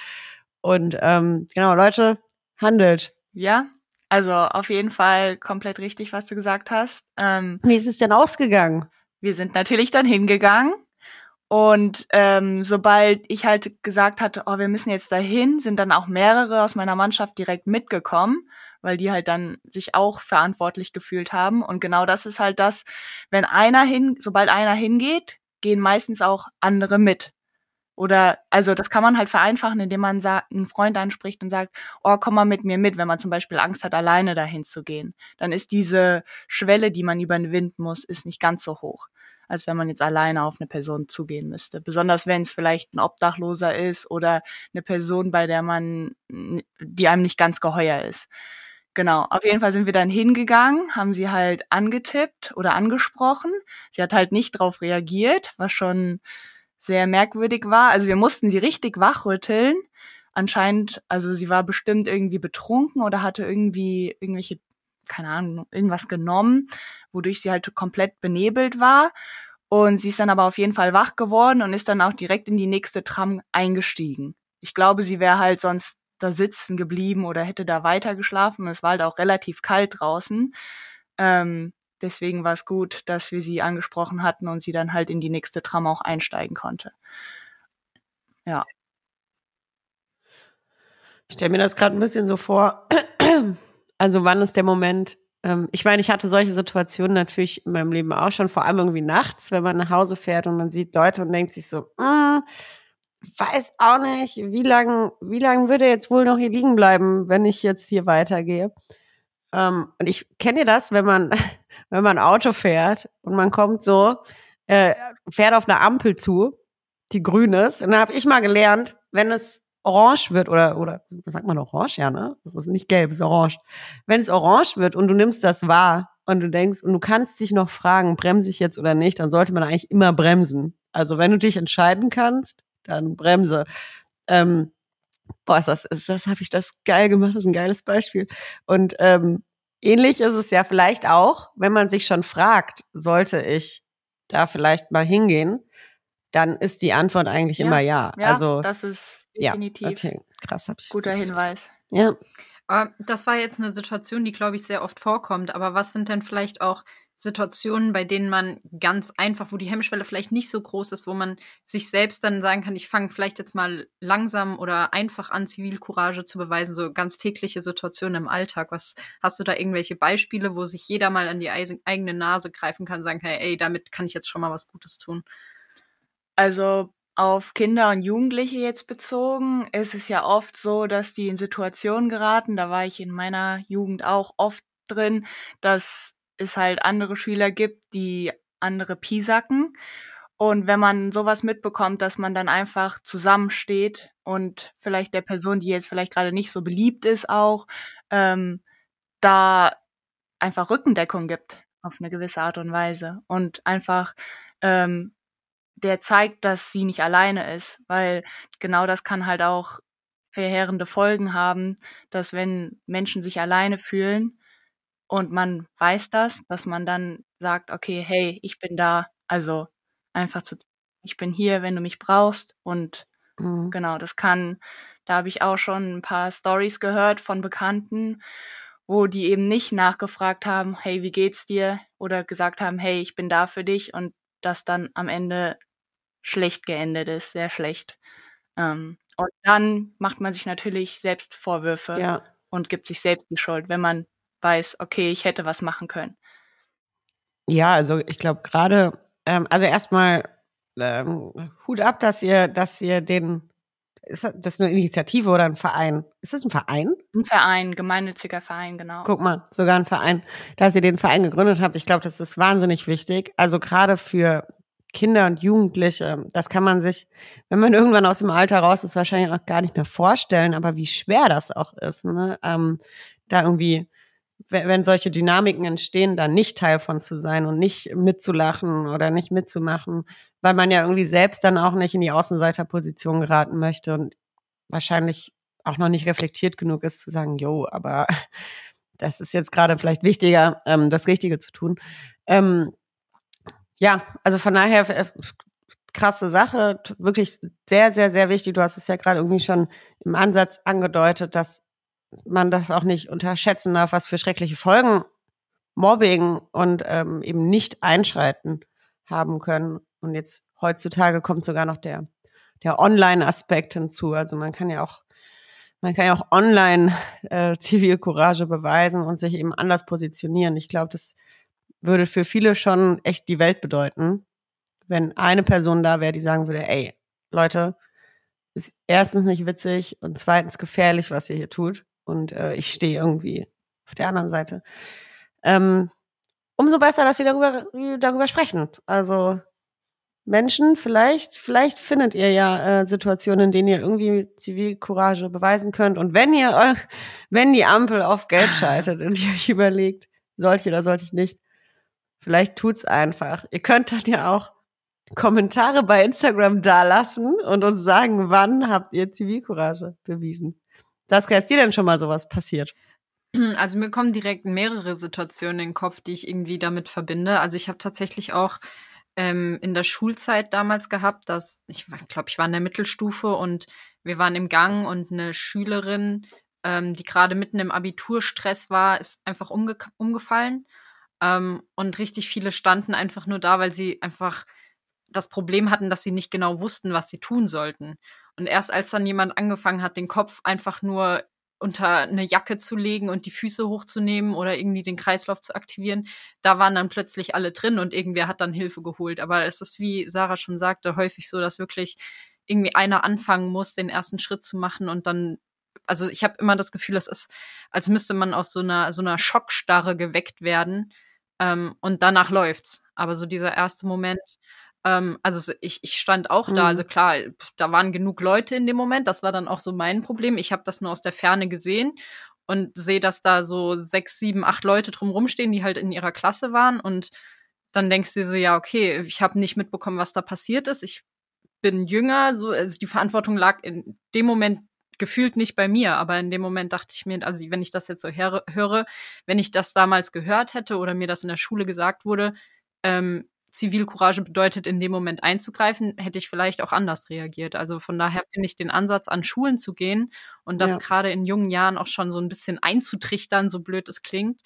Und ähm, genau, Leute, handelt. Ja, also auf jeden Fall komplett richtig, was du gesagt hast. Ähm, Wie ist es denn ausgegangen? wir sind natürlich dann hingegangen und ähm, sobald ich halt gesagt hatte, oh, wir müssen jetzt dahin, sind dann auch mehrere aus meiner Mannschaft direkt mitgekommen, weil die halt dann sich auch verantwortlich gefühlt haben. Und genau das ist halt das, wenn einer hin, sobald einer hingeht, gehen meistens auch andere mit. Oder, also das kann man halt vereinfachen, indem man einen Freund anspricht und sagt, oh, komm mal mit mir mit, wenn man zum Beispiel Angst hat, alleine dahin zu gehen. Dann ist diese Schwelle, die man überwinden muss, ist nicht ganz so hoch, als wenn man jetzt alleine auf eine Person zugehen müsste. Besonders wenn es vielleicht ein Obdachloser ist oder eine Person, bei der man, die einem nicht ganz geheuer ist. Genau, auf jeden Fall sind wir dann hingegangen, haben sie halt angetippt oder angesprochen. Sie hat halt nicht drauf reagiert, was schon sehr merkwürdig war. Also wir mussten sie richtig wachrütteln. Anscheinend, also sie war bestimmt irgendwie betrunken oder hatte irgendwie irgendwelche, keine Ahnung, irgendwas genommen, wodurch sie halt komplett benebelt war. Und sie ist dann aber auf jeden Fall wach geworden und ist dann auch direkt in die nächste Tram eingestiegen. Ich glaube, sie wäre halt sonst da sitzen geblieben oder hätte da weiter geschlafen. Es war halt auch relativ kalt draußen. Ähm, deswegen war es gut, dass wir sie angesprochen hatten und sie dann halt in die nächste Tram auch einsteigen konnte. Ja. Ich stelle mir das gerade ein bisschen so vor. Also wann ist der Moment? Ähm, ich meine, ich hatte solche Situationen natürlich in meinem Leben auch schon, vor allem irgendwie nachts, wenn man nach Hause fährt und man sieht Leute und denkt sich so, mm, weiß auch nicht, wie lange wie lang würde jetzt wohl noch hier liegen bleiben, wenn ich jetzt hier weitergehe. Ähm, und ich kenne das, wenn man, wenn man Auto fährt und man kommt so, äh, fährt auf eine Ampel zu, die grün ist. Und dann habe ich mal gelernt, wenn es orange wird oder oder was sagt man orange? Ja ne? Das ist nicht gelb es ist orange. Wenn es orange wird und du nimmst das wahr und du denkst und du kannst dich noch fragen bremse ich jetzt oder nicht dann sollte man eigentlich immer bremsen. Also wenn du dich entscheiden kannst dann bremse. Ähm, boah ist das ist das habe ich das geil gemacht. Das ist ein geiles Beispiel. Und ähm, ähnlich ist es ja vielleicht auch wenn man sich schon fragt sollte ich da vielleicht mal hingehen dann ist die Antwort eigentlich Ja, immer ja. Ja, also das ist ja, definitiv okay, krass. Hab ich guter das, Hinweis. Ja, Aber das war jetzt eine Situation, die, glaube ich, sehr oft vorkommt. Aber was sind denn vielleicht auch Situationen, bei denen man ganz einfach, wo die Hemmschwelle vielleicht nicht so groß ist, wo man sich selbst dann sagen kann, ich fange vielleicht jetzt mal langsam oder einfach an, Zivilcourage zu beweisen, so ganz tägliche Situationen im Alltag. Was hast du da irgendwelche Beispiele, wo sich jeder mal an die eigene Nase greifen kann, sagen kann, ey, damit kann ich jetzt schon mal was Gutes tun? Also auf Kinder und Jugendliche jetzt bezogen, ist es ja oft so, dass die in Situationen geraten, da war ich in meiner Jugend auch oft drin, dass es halt andere Schüler gibt, die andere piesacken. Und wenn man sowas mitbekommt, dass man dann einfach zusammensteht und vielleicht der Person, die jetzt vielleicht gerade nicht so beliebt ist, auch ähm, da einfach Rückendeckung gibt auf eine gewisse Art und Weise und einfach ähm, der zeigt, dass sie nicht alleine ist, weil genau das kann halt auch verheerende Folgen haben, dass wenn Menschen sich alleine fühlen und man weiß das, dass man dann sagt, okay, hey, ich bin da, also einfach zu, ich bin hier, wenn du mich brauchst und mhm. Genau, das kann, da habe ich auch schon ein paar Stories gehört von Bekannten, wo die eben nicht nachgefragt haben, hey, wie geht's dir? Oder gesagt haben, hey, ich bin da für dich und das dann am Ende schlecht geendet ist, sehr schlecht. Ähm, und dann macht man sich natürlich selbst Vorwürfe. ja. und gibt sich selbst die Schuld, wenn man weiß, okay, ich hätte was machen können. Ja, also ich glaube gerade, ähm, also erstmal ähm, Hut ab, dass ihr, dass ihr den, ist das eine Initiative oder ein Verein? Ist das ein Verein? Ein Verein, gemeinnütziger Verein, genau. Guck mal, sogar ein Verein, dass ihr den Verein gegründet habt. Ich glaube, das ist wahnsinnig wichtig. Also gerade für Kinder und Jugendliche, das kann man sich, wenn man irgendwann aus dem Alter raus ist, wahrscheinlich auch gar nicht mehr vorstellen, aber wie schwer das auch ist, ne? ähm, da irgendwie wenn solche Dynamiken entstehen, da nicht Teil von zu sein und nicht mitzulachen oder nicht mitzumachen, weil man ja irgendwie selbst dann auch nicht in die Außenseiterposition geraten möchte und wahrscheinlich auch noch nicht reflektiert genug ist zu sagen, jo, aber das ist jetzt gerade vielleicht wichtiger, ähm, das Richtige zu tun. Ähm, ja, also von daher äh, krasse Sache, wirklich sehr, sehr, sehr wichtig. Du hast es ja gerade irgendwie schon im Ansatz angedeutet, dass man das auch nicht unterschätzen darf, was für schreckliche Folgen Mobbing und ähm, eben nicht einschreiten haben können. Und jetzt heutzutage kommt sogar noch der, der Online-Aspekt hinzu. Also man kann ja auch, man kann ja auch online äh, Zivilcourage beweisen und sich eben anders positionieren. Ich glaube, das würde für viele schon echt die Welt bedeuten, wenn eine Person da wäre, die sagen würde, ey, Leute, ist erstens nicht witzig und zweitens gefährlich, was ihr hier tut und äh, ich stehe irgendwie auf der anderen Seite. Ähm, umso besser, dass wir darüber, darüber sprechen. Also Menschen, vielleicht, vielleicht findet ihr ja äh, Situationen, in denen ihr irgendwie Zivilcourage beweisen könnt. Und wenn ihr, wenn die Ampel auf Gelb schaltet und ihr euch überlegt, sollte ich oder sollte ich nicht, vielleicht tut's einfach. Ihr könnt dann ja auch Kommentare bei Instagram dalassen und uns sagen, wann habt ihr Zivilcourage bewiesen. Saskia, ist dir denn schon mal sowas passiert? Also mir kommen direkt mehrere Situationen in den Kopf, die ich irgendwie damit verbinde. Also ich habe tatsächlich auch ähm, in der Schulzeit damals gehabt, dass ich glaube, ich war in der Mittelstufe und wir waren im Gang und eine Schülerin, ähm, die gerade mitten im Abiturstress war, ist einfach umge umgefallen. Ähm, und richtig viele standen einfach nur da, weil sie einfach das Problem hatten, dass sie nicht genau wussten, was sie tun sollten. Und erst als dann jemand angefangen hat, den Kopf einfach nur unter eine Jacke zu legen und die Füße hochzunehmen oder irgendwie den Kreislauf zu aktivieren, da waren dann plötzlich alle drin und irgendwer hat dann Hilfe geholt. Aber es ist, wie Sarah schon sagte, häufig so, dass wirklich irgendwie einer anfangen muss, den ersten Schritt zu machen und dann also ich habe immer das Gefühl, es ist, als müsste man aus so einer so einer Schockstarre geweckt werden ähm, und danach läuft's. Aber so dieser erste Moment, ähm, also ich, ich stand auch mhm. da, also klar, da waren genug Leute in dem Moment, das war dann auch so mein Problem. Ich habe das nur aus der Ferne gesehen und sehe, dass da so sechs, sieben, acht Leute drumherum stehen, die halt in ihrer Klasse waren und dann denkst du so, ja, okay, ich habe nicht mitbekommen, was da passiert ist. Ich bin jünger, so, also die Verantwortung lag in dem Moment gefühlt nicht bei mir, aber in dem Moment dachte ich mir, also wenn ich das jetzt so höre, höre wenn ich das damals gehört hätte oder mir das in der Schule gesagt wurde, ähm, Zivilcourage bedeutet, in dem Moment einzugreifen, hätte ich vielleicht auch anders reagiert. Also von daher finde ich den Ansatz, an Schulen zu gehen und das ja. gerade in jungen Jahren auch schon so ein bisschen einzutrichtern, so blöd es klingt,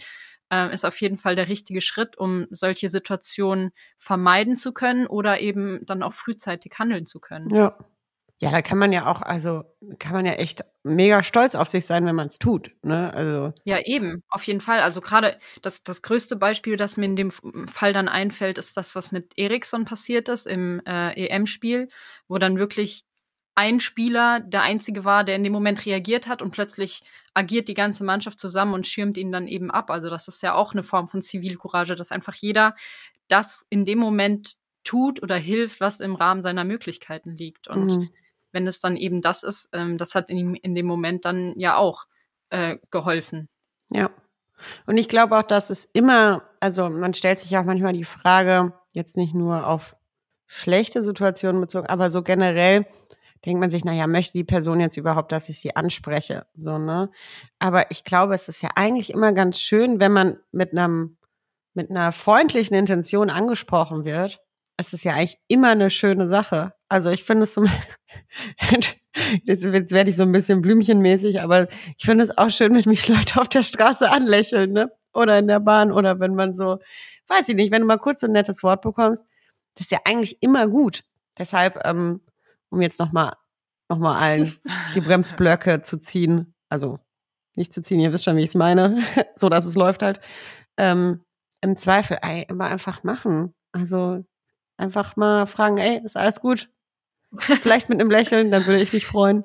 äh, ist auf jeden Fall der richtige Schritt, um solche Situationen vermeiden zu können oder eben dann auch frühzeitig handeln zu können. Ja. Ja, da kann man ja auch, also kann man ja echt mega stolz auf sich sein, wenn man es tut. Ne? Also ja, eben, auf jeden Fall. Also gerade das, das größte Beispiel, das mir in dem Fall dann einfällt, ist das, was mit Eriksson passiert ist im äh, EM-Spiel, wo dann wirklich ein Spieler der einzige war, der in dem Moment reagiert hat und plötzlich agiert die ganze Mannschaft zusammen und schirmt ihn dann eben ab. Also das ist ja auch eine Form von Zivilcourage, dass einfach jeder das in dem Moment tut oder hilft, was im Rahmen seiner Möglichkeiten liegt. Und mhm wenn es dann eben das ist, ähm, das hat in, in dem Moment dann ja auch äh, geholfen. Ja. Und ich glaube auch, dass es immer, also man stellt sich auch manchmal die Frage, jetzt nicht nur auf schlechte Situationen bezogen, aber so generell denkt man sich, naja, möchte die Person jetzt überhaupt, dass ich sie anspreche? So, ne? Aber ich glaube, es ist ja eigentlich immer ganz schön, wenn man mit einem, mit einer freundlichen Intention angesprochen wird. Es ist ja eigentlich immer eine schöne Sache. Also ich finde es so, jetzt, jetzt werde ich so ein bisschen blümchenmäßig, aber ich finde es auch schön, wenn mich Leute auf der Straße anlächeln, ne? Oder in der Bahn oder wenn man so, weiß ich nicht, wenn du mal kurz so ein nettes Wort bekommst, das ist ja eigentlich immer gut. Deshalb, ähm, um jetzt nochmal noch mal allen die Bremsblöcke zu ziehen, also nicht zu ziehen. Ihr wisst schon, wie ich es meine. so, dass es läuft halt. Ähm, Im Zweifel, ey, immer einfach machen. Also einfach mal fragen, ey, ist alles gut? Vielleicht mit einem Lächeln, dann würde ich mich freuen.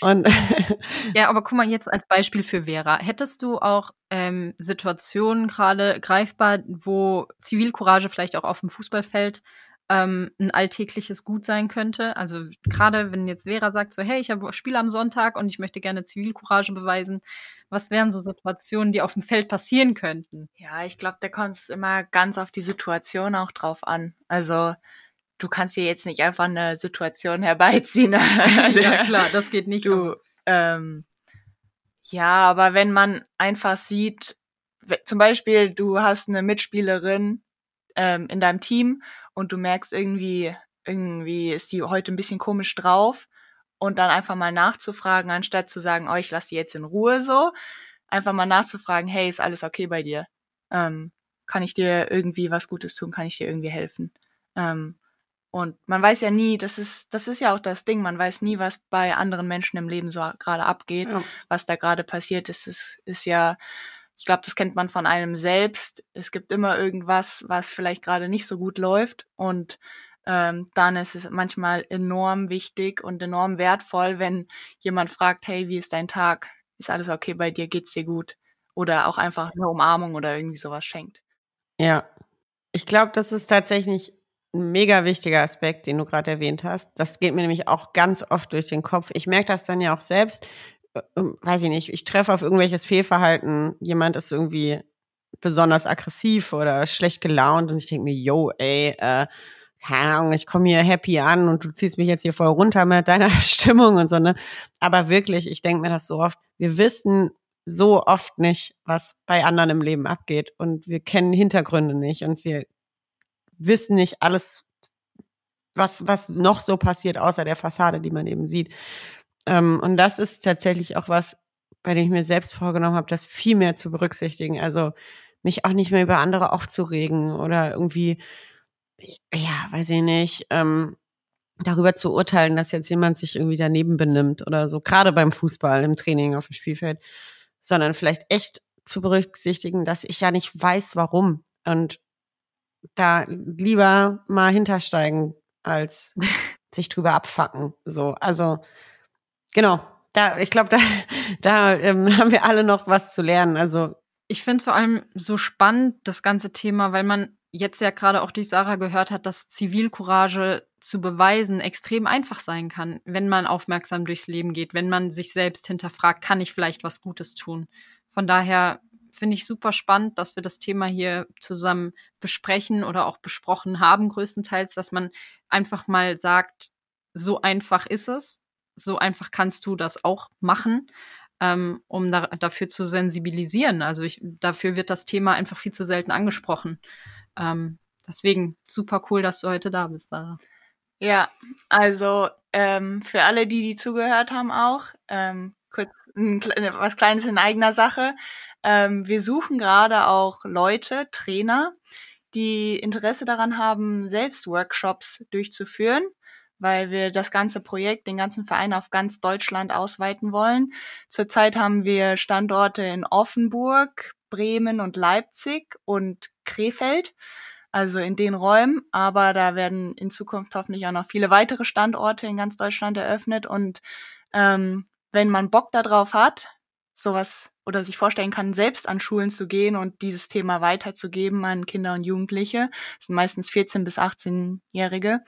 Und ja, aber guck mal jetzt als Beispiel für Vera. Hättest du auch ähm, Situationen gerade greifbar, wo Zivilcourage vielleicht auch auf dem Fußballfeld ähm, ein alltägliches Gut sein könnte? Also gerade wenn jetzt Vera sagt so, hey, ich habe Spiel am Sonntag und ich möchte gerne Zivilcourage beweisen, was wären so Situationen, die auf dem Feld passieren könnten? Ja, ich glaube, da kommt es immer ganz auf die Situation auch drauf an. Also du kannst dir jetzt nicht einfach eine Situation herbeiziehen. ja, klar, das geht nicht. Du, ähm, ja, aber wenn man einfach sieht, zum Beispiel, du hast eine Mitspielerin ähm, in deinem Team und du merkst irgendwie, irgendwie ist die heute ein bisschen komisch drauf und dann einfach mal nachzufragen, anstatt zu sagen, oh, ich lasse die jetzt in Ruhe so, einfach mal nachzufragen, hey, ist alles okay bei dir? Ähm, kann ich dir irgendwie was Gutes tun? Kann ich dir irgendwie helfen? Ähm, und man weiß ja nie, das ist, das ist ja auch das Ding, man weiß nie, was bei anderen Menschen im Leben so gerade abgeht, ja. was da gerade passiert ist. Es ist ja, ich glaube, das kennt man von einem selbst. Es gibt immer irgendwas, was vielleicht gerade nicht so gut läuft. Und ähm, dann ist es manchmal enorm wichtig und enorm wertvoll, wenn jemand fragt, hey, wie ist dein Tag? Ist alles okay bei dir? Geht's dir gut? Oder auch einfach eine Umarmung oder irgendwie sowas schenkt. Ja. Ich glaube, das ist tatsächlich ein mega wichtiger Aspekt, den du gerade erwähnt hast. Das geht mir nämlich auch ganz oft durch den Kopf. Ich merke das dann ja auch selbst. Äh, ähm, weiß ich nicht, ich treffe auf irgendwelches Fehlverhalten. Jemand ist irgendwie besonders aggressiv oder schlecht gelaunt und ich denke mir, yo, ey, äh, keine Ahnung, ich komme hier happy an und du ziehst mich jetzt hier voll runter mit deiner Stimmung und so, ne? Aber wirklich, ich denke mir das so oft, wir wissen so oft nicht, was bei anderen im Leben abgeht und wir kennen Hintergründe nicht und wir wissen nicht alles, was, was noch so passiert, außer der Fassade, die man eben sieht. Ähm, und das ist tatsächlich auch was, bei dem ich mir selbst vorgenommen habe, das viel mehr zu berücksichtigen. Also mich auch nicht mehr über andere aufzuregen oder irgendwie, ja, weiß ich nicht, ähm, darüber zu urteilen, dass jetzt jemand sich irgendwie daneben benimmt oder so, gerade beim Fußball, im Training auf dem Spielfeld, sondern vielleicht echt zu berücksichtigen, dass ich ja nicht weiß, warum. Und da lieber mal hintersteigen, als sich drüber abfacken. So, also genau. Da, ich glaube, da, da ähm, haben wir alle noch was zu lernen. Also ich finde vor allem so spannend das ganze Thema, weil man jetzt ja gerade auch durch Sarah gehört hat, dass Zivilcourage zu beweisen extrem einfach sein kann, wenn man aufmerksam durchs Leben geht, wenn man sich selbst hinterfragt, kann ich vielleicht was Gutes tun. Von daher finde ich super spannend, dass wir das Thema hier zusammen besprechen oder auch besprochen haben, größtenteils, dass man einfach mal sagt, so einfach ist es, so einfach kannst du das auch machen, ähm, um da, dafür zu sensibilisieren. Also ich, dafür wird das Thema einfach viel zu selten angesprochen. Ähm, deswegen super cool, dass du heute da bist, Sarah. Ja, also ähm, für alle, die die zugehört haben auch, ähm, kurz ein, was Kleines in eigener Sache. Ähm, wir suchen gerade auch Leute, Trainer, die Interesse daran haben, selbst Workshops durchzuführen, weil wir das ganze Projekt, den ganzen Verein auf ganz Deutschland ausweiten wollen. Zurzeit haben wir Standorte in Offenburg, Bremen und Leipzig und Krefeld, also in den Räumen. Aber da werden in Zukunft hoffentlich auch noch viele weitere Standorte in ganz Deutschland eröffnet. Und ähm, wenn man Bock darauf hat, sowas oder sich vorstellen kann, selbst an Schulen zu gehen und dieses Thema weiterzugeben an Kinder und Jugendliche, das sind meistens 14 bis 18-Jährige,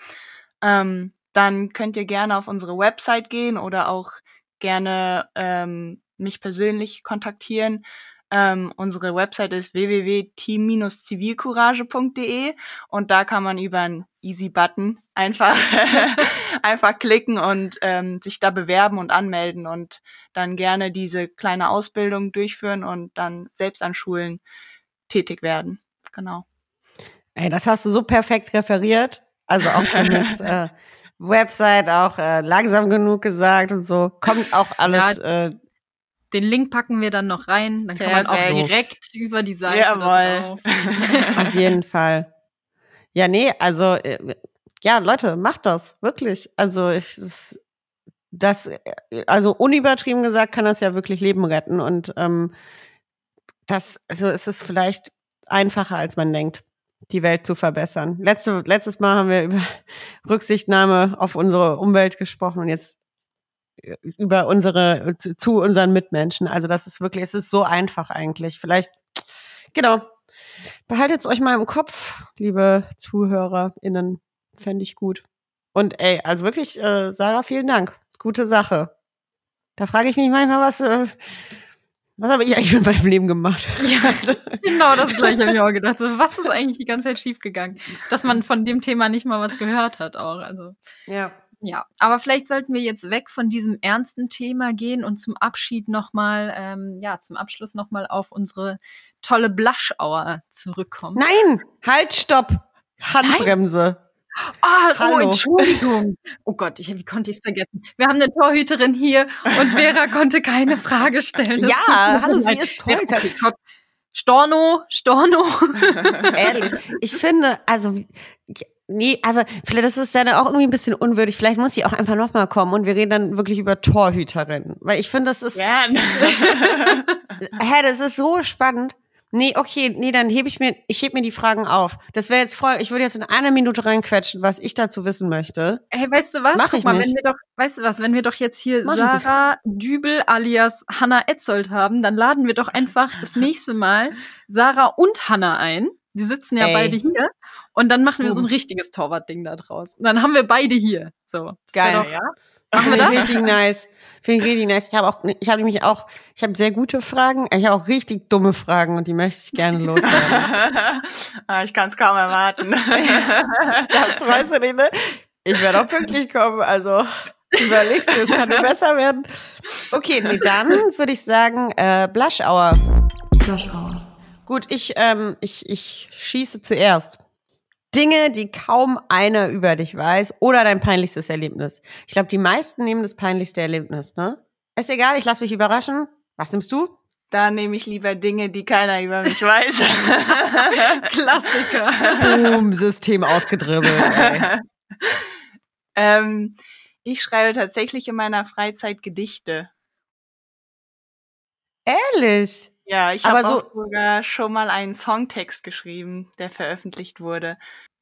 ähm, dann könnt ihr gerne auf unsere Website gehen oder auch gerne ähm, mich persönlich kontaktieren. Ähm, unsere Website ist www.team-zivilcourage.de und da kann man über einen Easy-Button einfach, einfach klicken und ähm, sich da bewerben und anmelden und dann gerne diese kleine Ausbildung durchführen und dann selbst an Schulen tätig werden. Genau. Ey, das hast du so perfekt referiert. Also auch mit äh, Website auch äh, langsam genug gesagt und so. Kommt auch alles ja. äh, den Link packen wir dann noch rein. Dann kann man auch direkt über die Seite Jawohl. drauf. Auf jeden Fall. Ja, nee, also äh, ja, Leute, macht das wirklich. Also ich, das, äh, also unübertrieben gesagt, kann das ja wirklich Leben retten. Und ähm, das, also es ist vielleicht einfacher, als man denkt, die Welt zu verbessern. Letzte, letztes Mal haben wir über Rücksichtnahme auf unsere Umwelt gesprochen und jetzt über unsere, zu, unseren Mitmenschen. Also das ist wirklich, es ist so einfach eigentlich. Vielleicht, genau. Behaltet es euch mal im Kopf, liebe ZuhörerInnen. Fände ich gut. Und ey, also wirklich, äh, Sarah, vielen Dank. Gute Sache. Da frage ich mich manchmal, was, äh, was habe ich eigentlich mit meinem Leben gemacht? Ja, genau das gleiche habe ich auch gedacht. Was ist eigentlich die ganze Zeit schiefgegangen? Dass man von dem Thema nicht mal was gehört hat auch. Also Ja. Ja, aber vielleicht sollten wir jetzt weg von diesem ernsten Thema gehen und zum Abschied nochmal, ähm, ja, zum Abschluss nochmal auf unsere tolle Blush-Hour zurückkommen. Nein! Halt, stopp! Handbremse. Ah, oh, Hallo. Entschuldigung. Oh Gott, ich, wie konnte ich es vergessen? Wir haben eine Torhüterin hier und Vera konnte keine Frage stellen. Das Ja, hallo, sie ist Torhüterin. Gott. Storno, Storno. Ehrlich. Ich finde, also, nee, aber vielleicht das ist dann auch irgendwie ein bisschen unwürdig. Vielleicht muss sie auch einfach nochmal kommen und wir reden dann wirklich über Torhüterinnen. Weil ich finde, das ist, Gern. hä, das ist so spannend. Nee, okay, nee, dann hebe ich mir, ich heb mir die Fragen auf. Das wäre jetzt voll, ich würde jetzt in einer Minute reinquetschen, was ich dazu wissen möchte. Hey, weißt du was? Mach Guck ich mal, nicht. wenn wir doch, weißt du was, wenn wir doch jetzt hier Mach Sarah Dübel alias Hanna Etzold haben, dann laden wir doch einfach das nächste Mal Sarah und Hanna ein. Die sitzen ja Ey. beide hier. Und dann machen wir so ein richtiges Torwartding da draus. Und dann haben wir beide hier. So. Geil. Doch, ja. machen wir das? richtig nice. Finde ich richtig nice. Ich habe auch, ich habe nämlich auch, ich habe sehr gute Fragen, ich habe auch richtig dumme Fragen und die möchte ich gerne loswerden. Ah, ich kann es kaum erwarten. freust du dich, ne? Ich werde auch pünktlich kommen, also überlegst du, es kann nur besser werden. Okay, nee, dann würde ich sagen, äh, Blush Hour. Blush Hour. Gut, ich, ähm, ich, ich schieße zuerst. Dinge, die kaum einer über dich weiß oder dein peinlichstes Erlebnis. Ich glaube, die meisten nehmen das peinlichste Erlebnis, ne? Ist egal, ich lasse mich überraschen. Was nimmst du? Da nehme ich lieber Dinge, die keiner über mich weiß. Klassiker. Boom, System ausgedribbelt. Ähm, ich schreibe tatsächlich in meiner Freizeit Gedichte. Ehrlich? Ja, ich habe so- auch sogar schon mal einen Songtext geschrieben, der veröffentlicht wurde.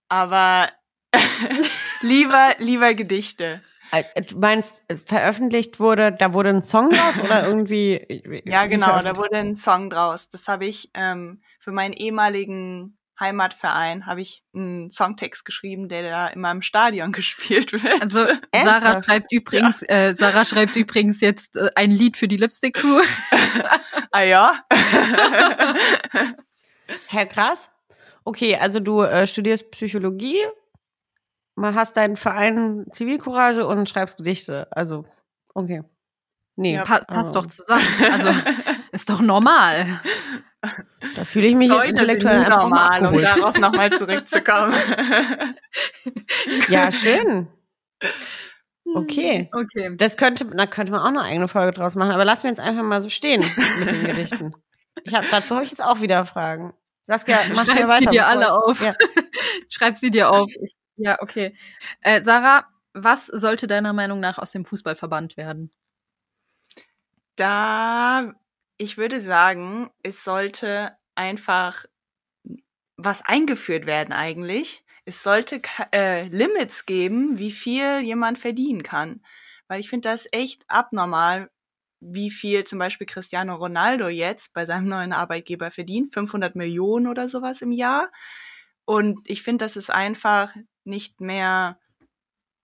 Aber lieber, lieber Gedichte. Äh, Du meinst, veröffentlicht wurde, da wurde ein Song draus oder irgendwie? Ja, wie genau, da wurde ein Song draus. Das habe ich ähm, für meinen ehemaligen Heimatverein habe ich einen Songtext geschrieben, der da in meinem Stadion gespielt wird. Also Sarah schreibt übrigens, äh, Sarah schreibt übrigens jetzt äh, ein Lied für die Lipstick Crew. ah ja. Herr krass. Okay, also du äh, studierst Psychologie, mal hast deinen Verein Zivilcourage und schreibst Gedichte. Also, okay. Nee, Ja, Pa passt also, doch zusammen. Also ist doch normal. Da fühle ich mich jetzt Leute intellektuell sind einfach mal normal, um abgeholt. darauf nochmal zurückzukommen. Ja, schön. Okay. Okay. Das könnte, da könnte man auch eine eigene Folge draus machen, aber lassen wir jetzt einfach mal so stehen mit den Gedichten. Ich hab, dazu habe ich jetzt auch wieder Fragen. Saskia, mach Schreib sie weiter. dir bevor alle es- auf. Ja. Schreib sie dir auf. Ich, ja, okay. Äh, Sarah, was sollte deiner Meinung nach aus dem Fußball verbannt werden? Da, ich würde sagen, es sollte einfach was eingeführt werden eigentlich. Es sollte äh, Limits geben, wie viel jemand verdienen kann. Weil ich finde das echt abnormal, wie viel zum Beispiel Cristiano Ronaldo jetzt bei seinem neuen Arbeitgeber verdient. 500 Millionen oder sowas im Jahr. Und ich finde, das ist einfach nicht mehr,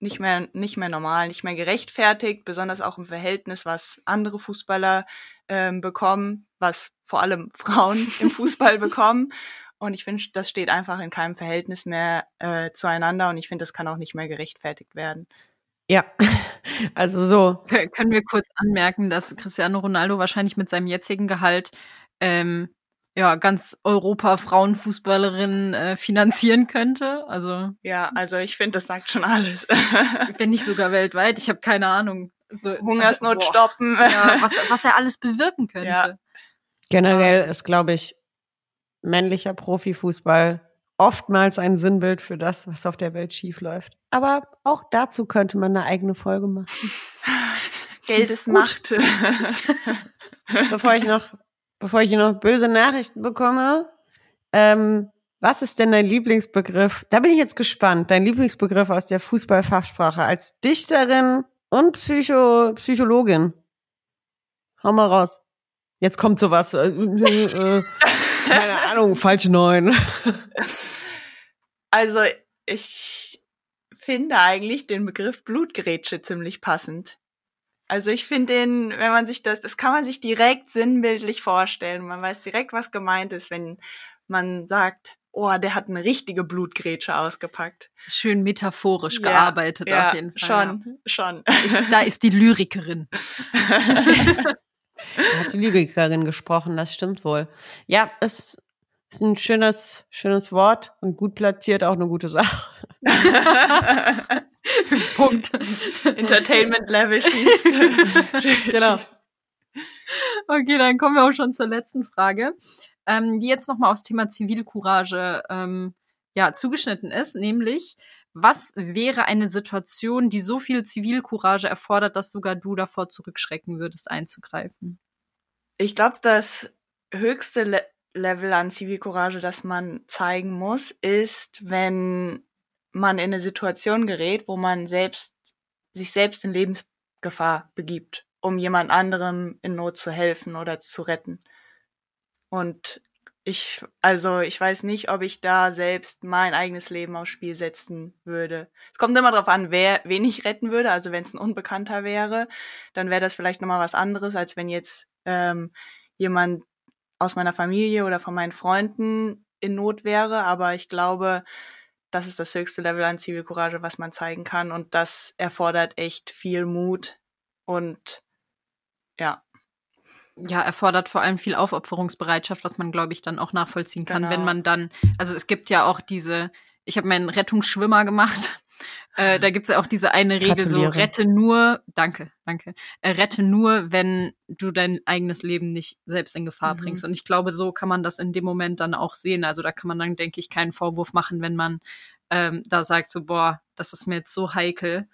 nicht mehr, nicht mehr normal, nicht mehr gerechtfertigt, besonders auch im Verhältnis, was andere Fußballer ähm, bekommen, was vor allem Frauen im Fußball bekommen. Und ich finde, das steht einfach in keinem Verhältnis mehr äh, zueinander und ich finde, das kann auch nicht mehr gerechtfertigt werden. ja, also so. Kö- Können wir kurz anmerken, dass Cristiano Ronaldo wahrscheinlich mit seinem jetzigen Gehalt ähm, ja ganz Europa Frauenfußballerinnen äh, finanzieren könnte. Also Ja, also ich finde, das sagt schon alles. wenn nicht sogar weltweit. Ich habe keine Ahnung. So, Hungersnot boah, stoppen. Ja, was, was er alles bewirken könnte. Ja. Generell ist, glaube ich, männlicher Profifußball oftmals ein Sinnbild für das, was auf der Welt schief läuft. Aber auch dazu könnte man eine eigene Folge machen. Geld ist Macht. bevor ich noch, bevor ich hier noch böse Nachrichten bekomme, ähm, was ist denn dein Lieblingsbegriff? Da bin ich jetzt gespannt. Dein Lieblingsbegriff aus der Fußballfachsprache als Dichterin und Psycho Psychologin. Hau mal raus. Jetzt kommt sowas. Äh, äh, keine Ahnung, falsche Neun. Also ich finde eigentlich den Begriff Blutgrätsche ziemlich passend. Also ich finde den, wenn man sich das, das kann man sich direkt sinnbildlich vorstellen. Man weiß direkt, was gemeint ist, wenn man sagt, oh, der hat eine richtige Blutgrätsche ausgepackt. Schön metaphorisch ja, gearbeitet ja, auf jeden Fall. Schon, ja. schon. Da ist, da ist die Lyrikerin. Da hat die Lyrikerin gesprochen, das stimmt wohl. Ja, es ist ein schönes, schönes Wort und gut platziert auch eine gute Sache. Punkt. Entertainment Level schießt. genau. Okay, dann kommen wir auch schon zur letzten Frage, ähm, die jetzt nochmal aufs Thema Zivilcourage ähm, ja, zugeschnitten ist, nämlich was wäre eine Situation, die so viel Zivilcourage erfordert, dass sogar du davor zurückschrecken würdest, einzugreifen? Ich glaube, das höchste Le Level an Zivilcourage, das man zeigen muss, ist, wenn man in eine Situation gerät, wo man selbst sich selbst in Lebensgefahr begibt, um jemand anderem in Not zu helfen oder zu retten. Und ich, also ich weiß nicht, ob ich da selbst mein eigenes Leben aufs Spiel setzen würde. Es kommt immer darauf an, wer, wen ich retten würde. Also wenn es ein Unbekannter wäre, dann wäre das vielleicht nochmal was anderes, als wenn jetzt ähm, jemand aus meiner Familie oder von meinen Freunden in Not wäre. Aber ich glaube, das ist das höchste Level an Zivilcourage, was man zeigen kann. Und das erfordert echt viel Mut und ja. Ja, erfordert vor allem viel Aufopferungsbereitschaft, was man, glaube ich, dann auch nachvollziehen kann, Genau. wenn man dann, also es gibt ja auch diese, ich habe meinen Rettungsschwimmer gemacht. Äh, da gibt's ja auch diese eine Regel, so rette nur, danke, danke, äh, rette nur, wenn du dein eigenes Leben nicht selbst in Gefahr Mhm. bringst. Und ich glaube, so kann man das in dem Moment dann auch sehen. Also da kann man dann, denke ich, keinen Vorwurf machen, wenn man ähm, da sagt so, boah, das ist mir jetzt so heikel.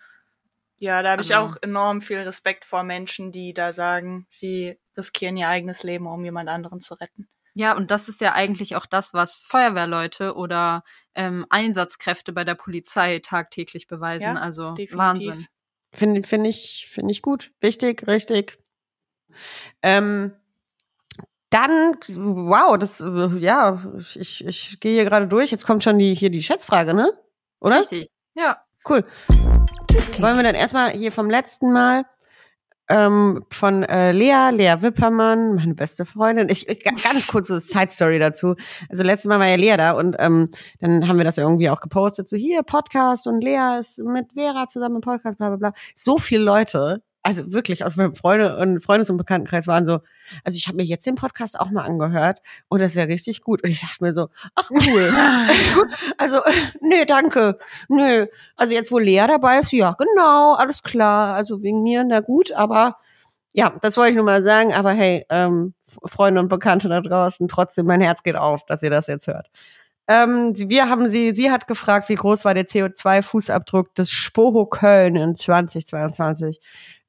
Ja, da habe ich Also- auch enorm viel Respekt vor Menschen, die da sagen, sie riskieren ihr eigenes Leben, um jemand anderen zu retten. Ja, und das ist ja eigentlich auch das, was Feuerwehrleute oder ähm, Einsatzkräfte bei der Polizei tagtäglich beweisen. Ja, also definitiv. Wahnsinn. Finde find ich, finde ich gut. Wichtig, richtig. Ähm, dann, wow, das, ja, ich, ich gehe hier gerade durch. Jetzt kommt schon die, hier die Schätzfrage, ne? Oder? Richtig. Ja. Cool. Wollen wir dann erstmal hier vom letzten Mal ähm, von äh, Lea, Lea Wippermann, meine beste Freundin. Ich, ganz kurze Side Story dazu. Also letztes Mal war ja Lea da und ähm, dann haben wir das irgendwie auch gepostet, so hier Podcast und Lea ist mit Vera zusammen im Podcast, bla bla bla. So viele Leute, also wirklich aus meinem Freunde und Freundes- und Bekanntenkreis waren so, also ich habe mir jetzt den Podcast auch mal angehört und das ist ja richtig gut. Und ich dachte mir so, ach cool. also, nee, danke. Nö. Also jetzt, wo Lea dabei ist, ja, genau, alles klar. Also wegen mir, na gut, aber ja, das wollte ich nur mal sagen. Aber hey, ähm, Freunde und Bekannte da draußen, trotzdem, mein Herz geht auf, dass ihr das jetzt hört. Ähm, wir haben sie, sie hat gefragt, wie groß war der CO2-Fußabdruck des Spoho Köln in 2022.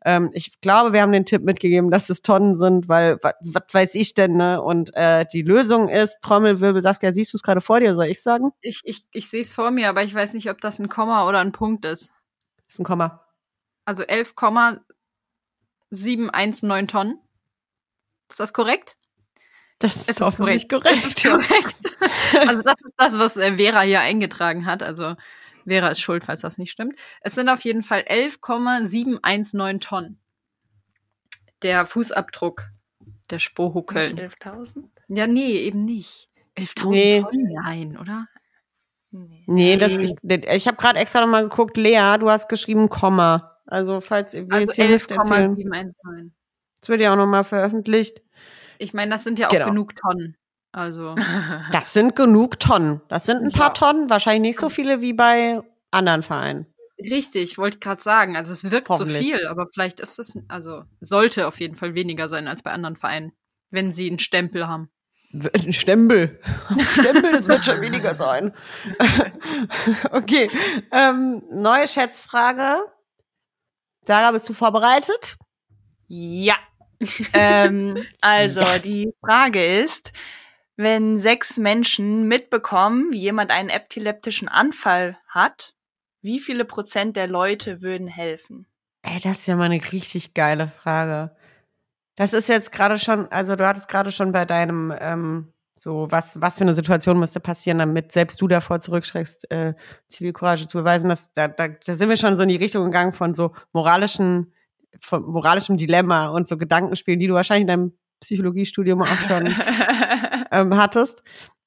Ähm, ich glaube, wir haben den Tipp mitgegeben, dass es Tonnen sind, weil was weiß ich denn, ne? Und äh, die Lösung ist, Trommelwirbel, Saskia, siehst du es gerade vor dir, soll ich sagen? Ich, ich, ich sehe es vor mir, aber ich weiß nicht, ob das ein Komma oder ein Punkt ist. Das ist ein Komma. Also 11,719 Tonnen. Ist das korrekt? Das ist ist hoffentlich korrekt. Korrekt. also das ist das, was äh, Vera hier eingetragen hat. Also Vera ist schuld, falls das nicht stimmt. Es sind auf jeden Fall 11,719 Tonnen. Der Fußabdruck der Spoho Köln. Nicht 11.000? Ja, nee, eben nicht. 11.000 Nee. Tonnen, nein, oder? Nee. Nee, das, ich, ich habe gerade extra nochmal geguckt, Lea, du hast geschrieben Komma. Also falls ihr Also hier Mist erzählen. 11,719. Das wird ja auch nochmal veröffentlicht. Ich meine, das sind ja auch Genau. genug Tonnen. Also, Das sind genug Tonnen. Das sind ein paar Ja. Tonnen, wahrscheinlich nicht so viele wie bei anderen Vereinen. richtig, wollte gerade sagen. Also, es wirkt so viel, aber vielleicht ist es, also, sollte auf jeden Fall weniger sein als bei anderen Vereinen, wenn sie einen Stempel haben. Ein Stempel. Ein Stempel, das wird schon weniger sein. okay. Ähm, neue Schätzfrage. Sarah, bist du vorbereitet? Ja. ähm, also, die Frage ist, wenn sechs Menschen mitbekommen, wie jemand einen epileptischen Anfall hat, wie viele Prozent der Leute würden helfen? Ey, das ist ja mal eine richtig geile Frage. Das ist jetzt gerade schon, also du hattest gerade schon bei deinem, ähm, so, was, was für eine Situation müsste passieren, damit selbst du davor zurückschreckst, äh, Zivilcourage zu beweisen. dass da, da, da sind wir schon so in die Richtung gegangen von so moralischen, von moralischem Dilemma und so Gedankenspielen, die du wahrscheinlich in deinem Psychologiestudium auch schon ähm, hattest.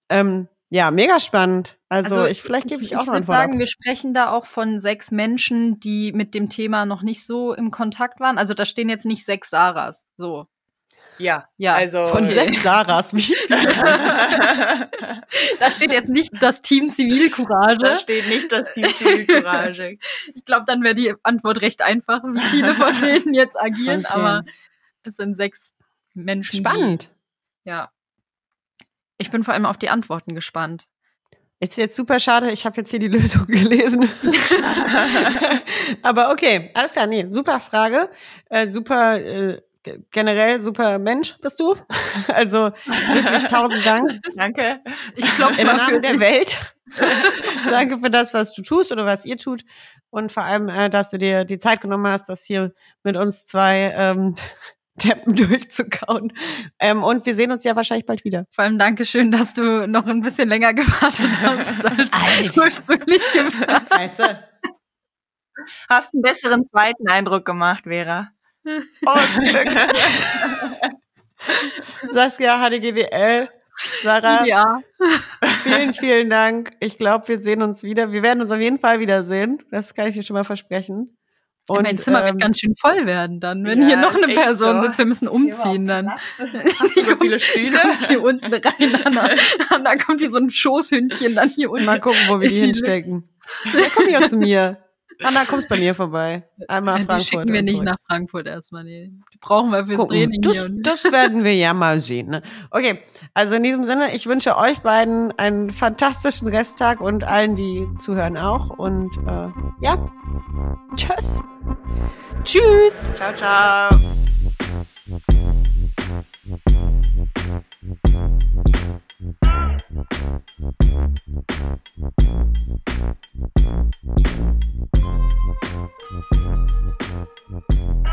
Ähm, ja, mega spannend. Also, Also, ich vielleicht gebe ich, ich auch noch würde einen sagen, wir sprechen da auch von sechs Menschen, die mit dem Thema noch nicht so im Kontakt waren. Also da stehen jetzt nicht sechs Saras. So. Ja, Ja, also von Okay. sechs Saras. Wie? Da steht jetzt nicht das Team da Zivilcourage. steht nicht das Team Zivilcourage. Ich glaube, dann wäre die Antwort recht einfach, wie viele von denen jetzt agieren. Okay. Aber es sind sechs Menschen. Spannend. Die, ja. Ich bin vor allem auf die Antworten gespannt. Ist jetzt super schade, ich habe jetzt hier die Lösung gelesen. Aber okay, alles klar, nee, super Frage. Äh, super, äh, ge- generell super Mensch bist du. Also wirklich tausend Dank Danke. Ich klopfe im Namen für der Welt. Danke für das, was du tust oder was ihr tut. Und vor allem, äh, dass du dir die Zeit genommen hast, das hier mit uns zwei ähm, Deppen durchzukauen. Ähm, und wir sehen uns ja wahrscheinlich bald wieder. Vor allem Dankeschön, dass du noch ein bisschen länger gewartet hast als Alter. ursprünglich geplant. Du? Hast einen besseren zweiten Eindruck gemacht, Vera. Oh, das Glück. Saskia, HDGDL, Sarah, Ja. vielen, vielen Dank. Ich glaube, wir sehen uns wieder. Wir werden uns auf jeden Fall wiedersehen. Das kann ich dir schon mal versprechen. Und, mein Zimmer ähm, wird ganz schön voll werden dann, wenn ja, hier noch eine Person so. sitzt. Wir müssen umziehen dann. Hast so viele Stühle? Kommt hier unten rein, Anna. Anna kommt wie so ein Schoßhündchen dann hier unten. mal gucken, wo wir die hinstecken. Ja, komm hier zu mir. Anna, kommst bei mir vorbei. Einmal Die Frankfurt. schicken wir nicht zurück. nach Frankfurt erstmal. Nee. Die brauchen wir fürs Gucken. Training Das, hier. Und das werden wir ja mal sehen. Ne? Okay, also in diesem Sinne, ich wünsche euch beiden einen fantastischen Resttag und allen, die zuhören auch. Und äh, ja, tschüss. Tschüss. Ciao, ciao. Thank you.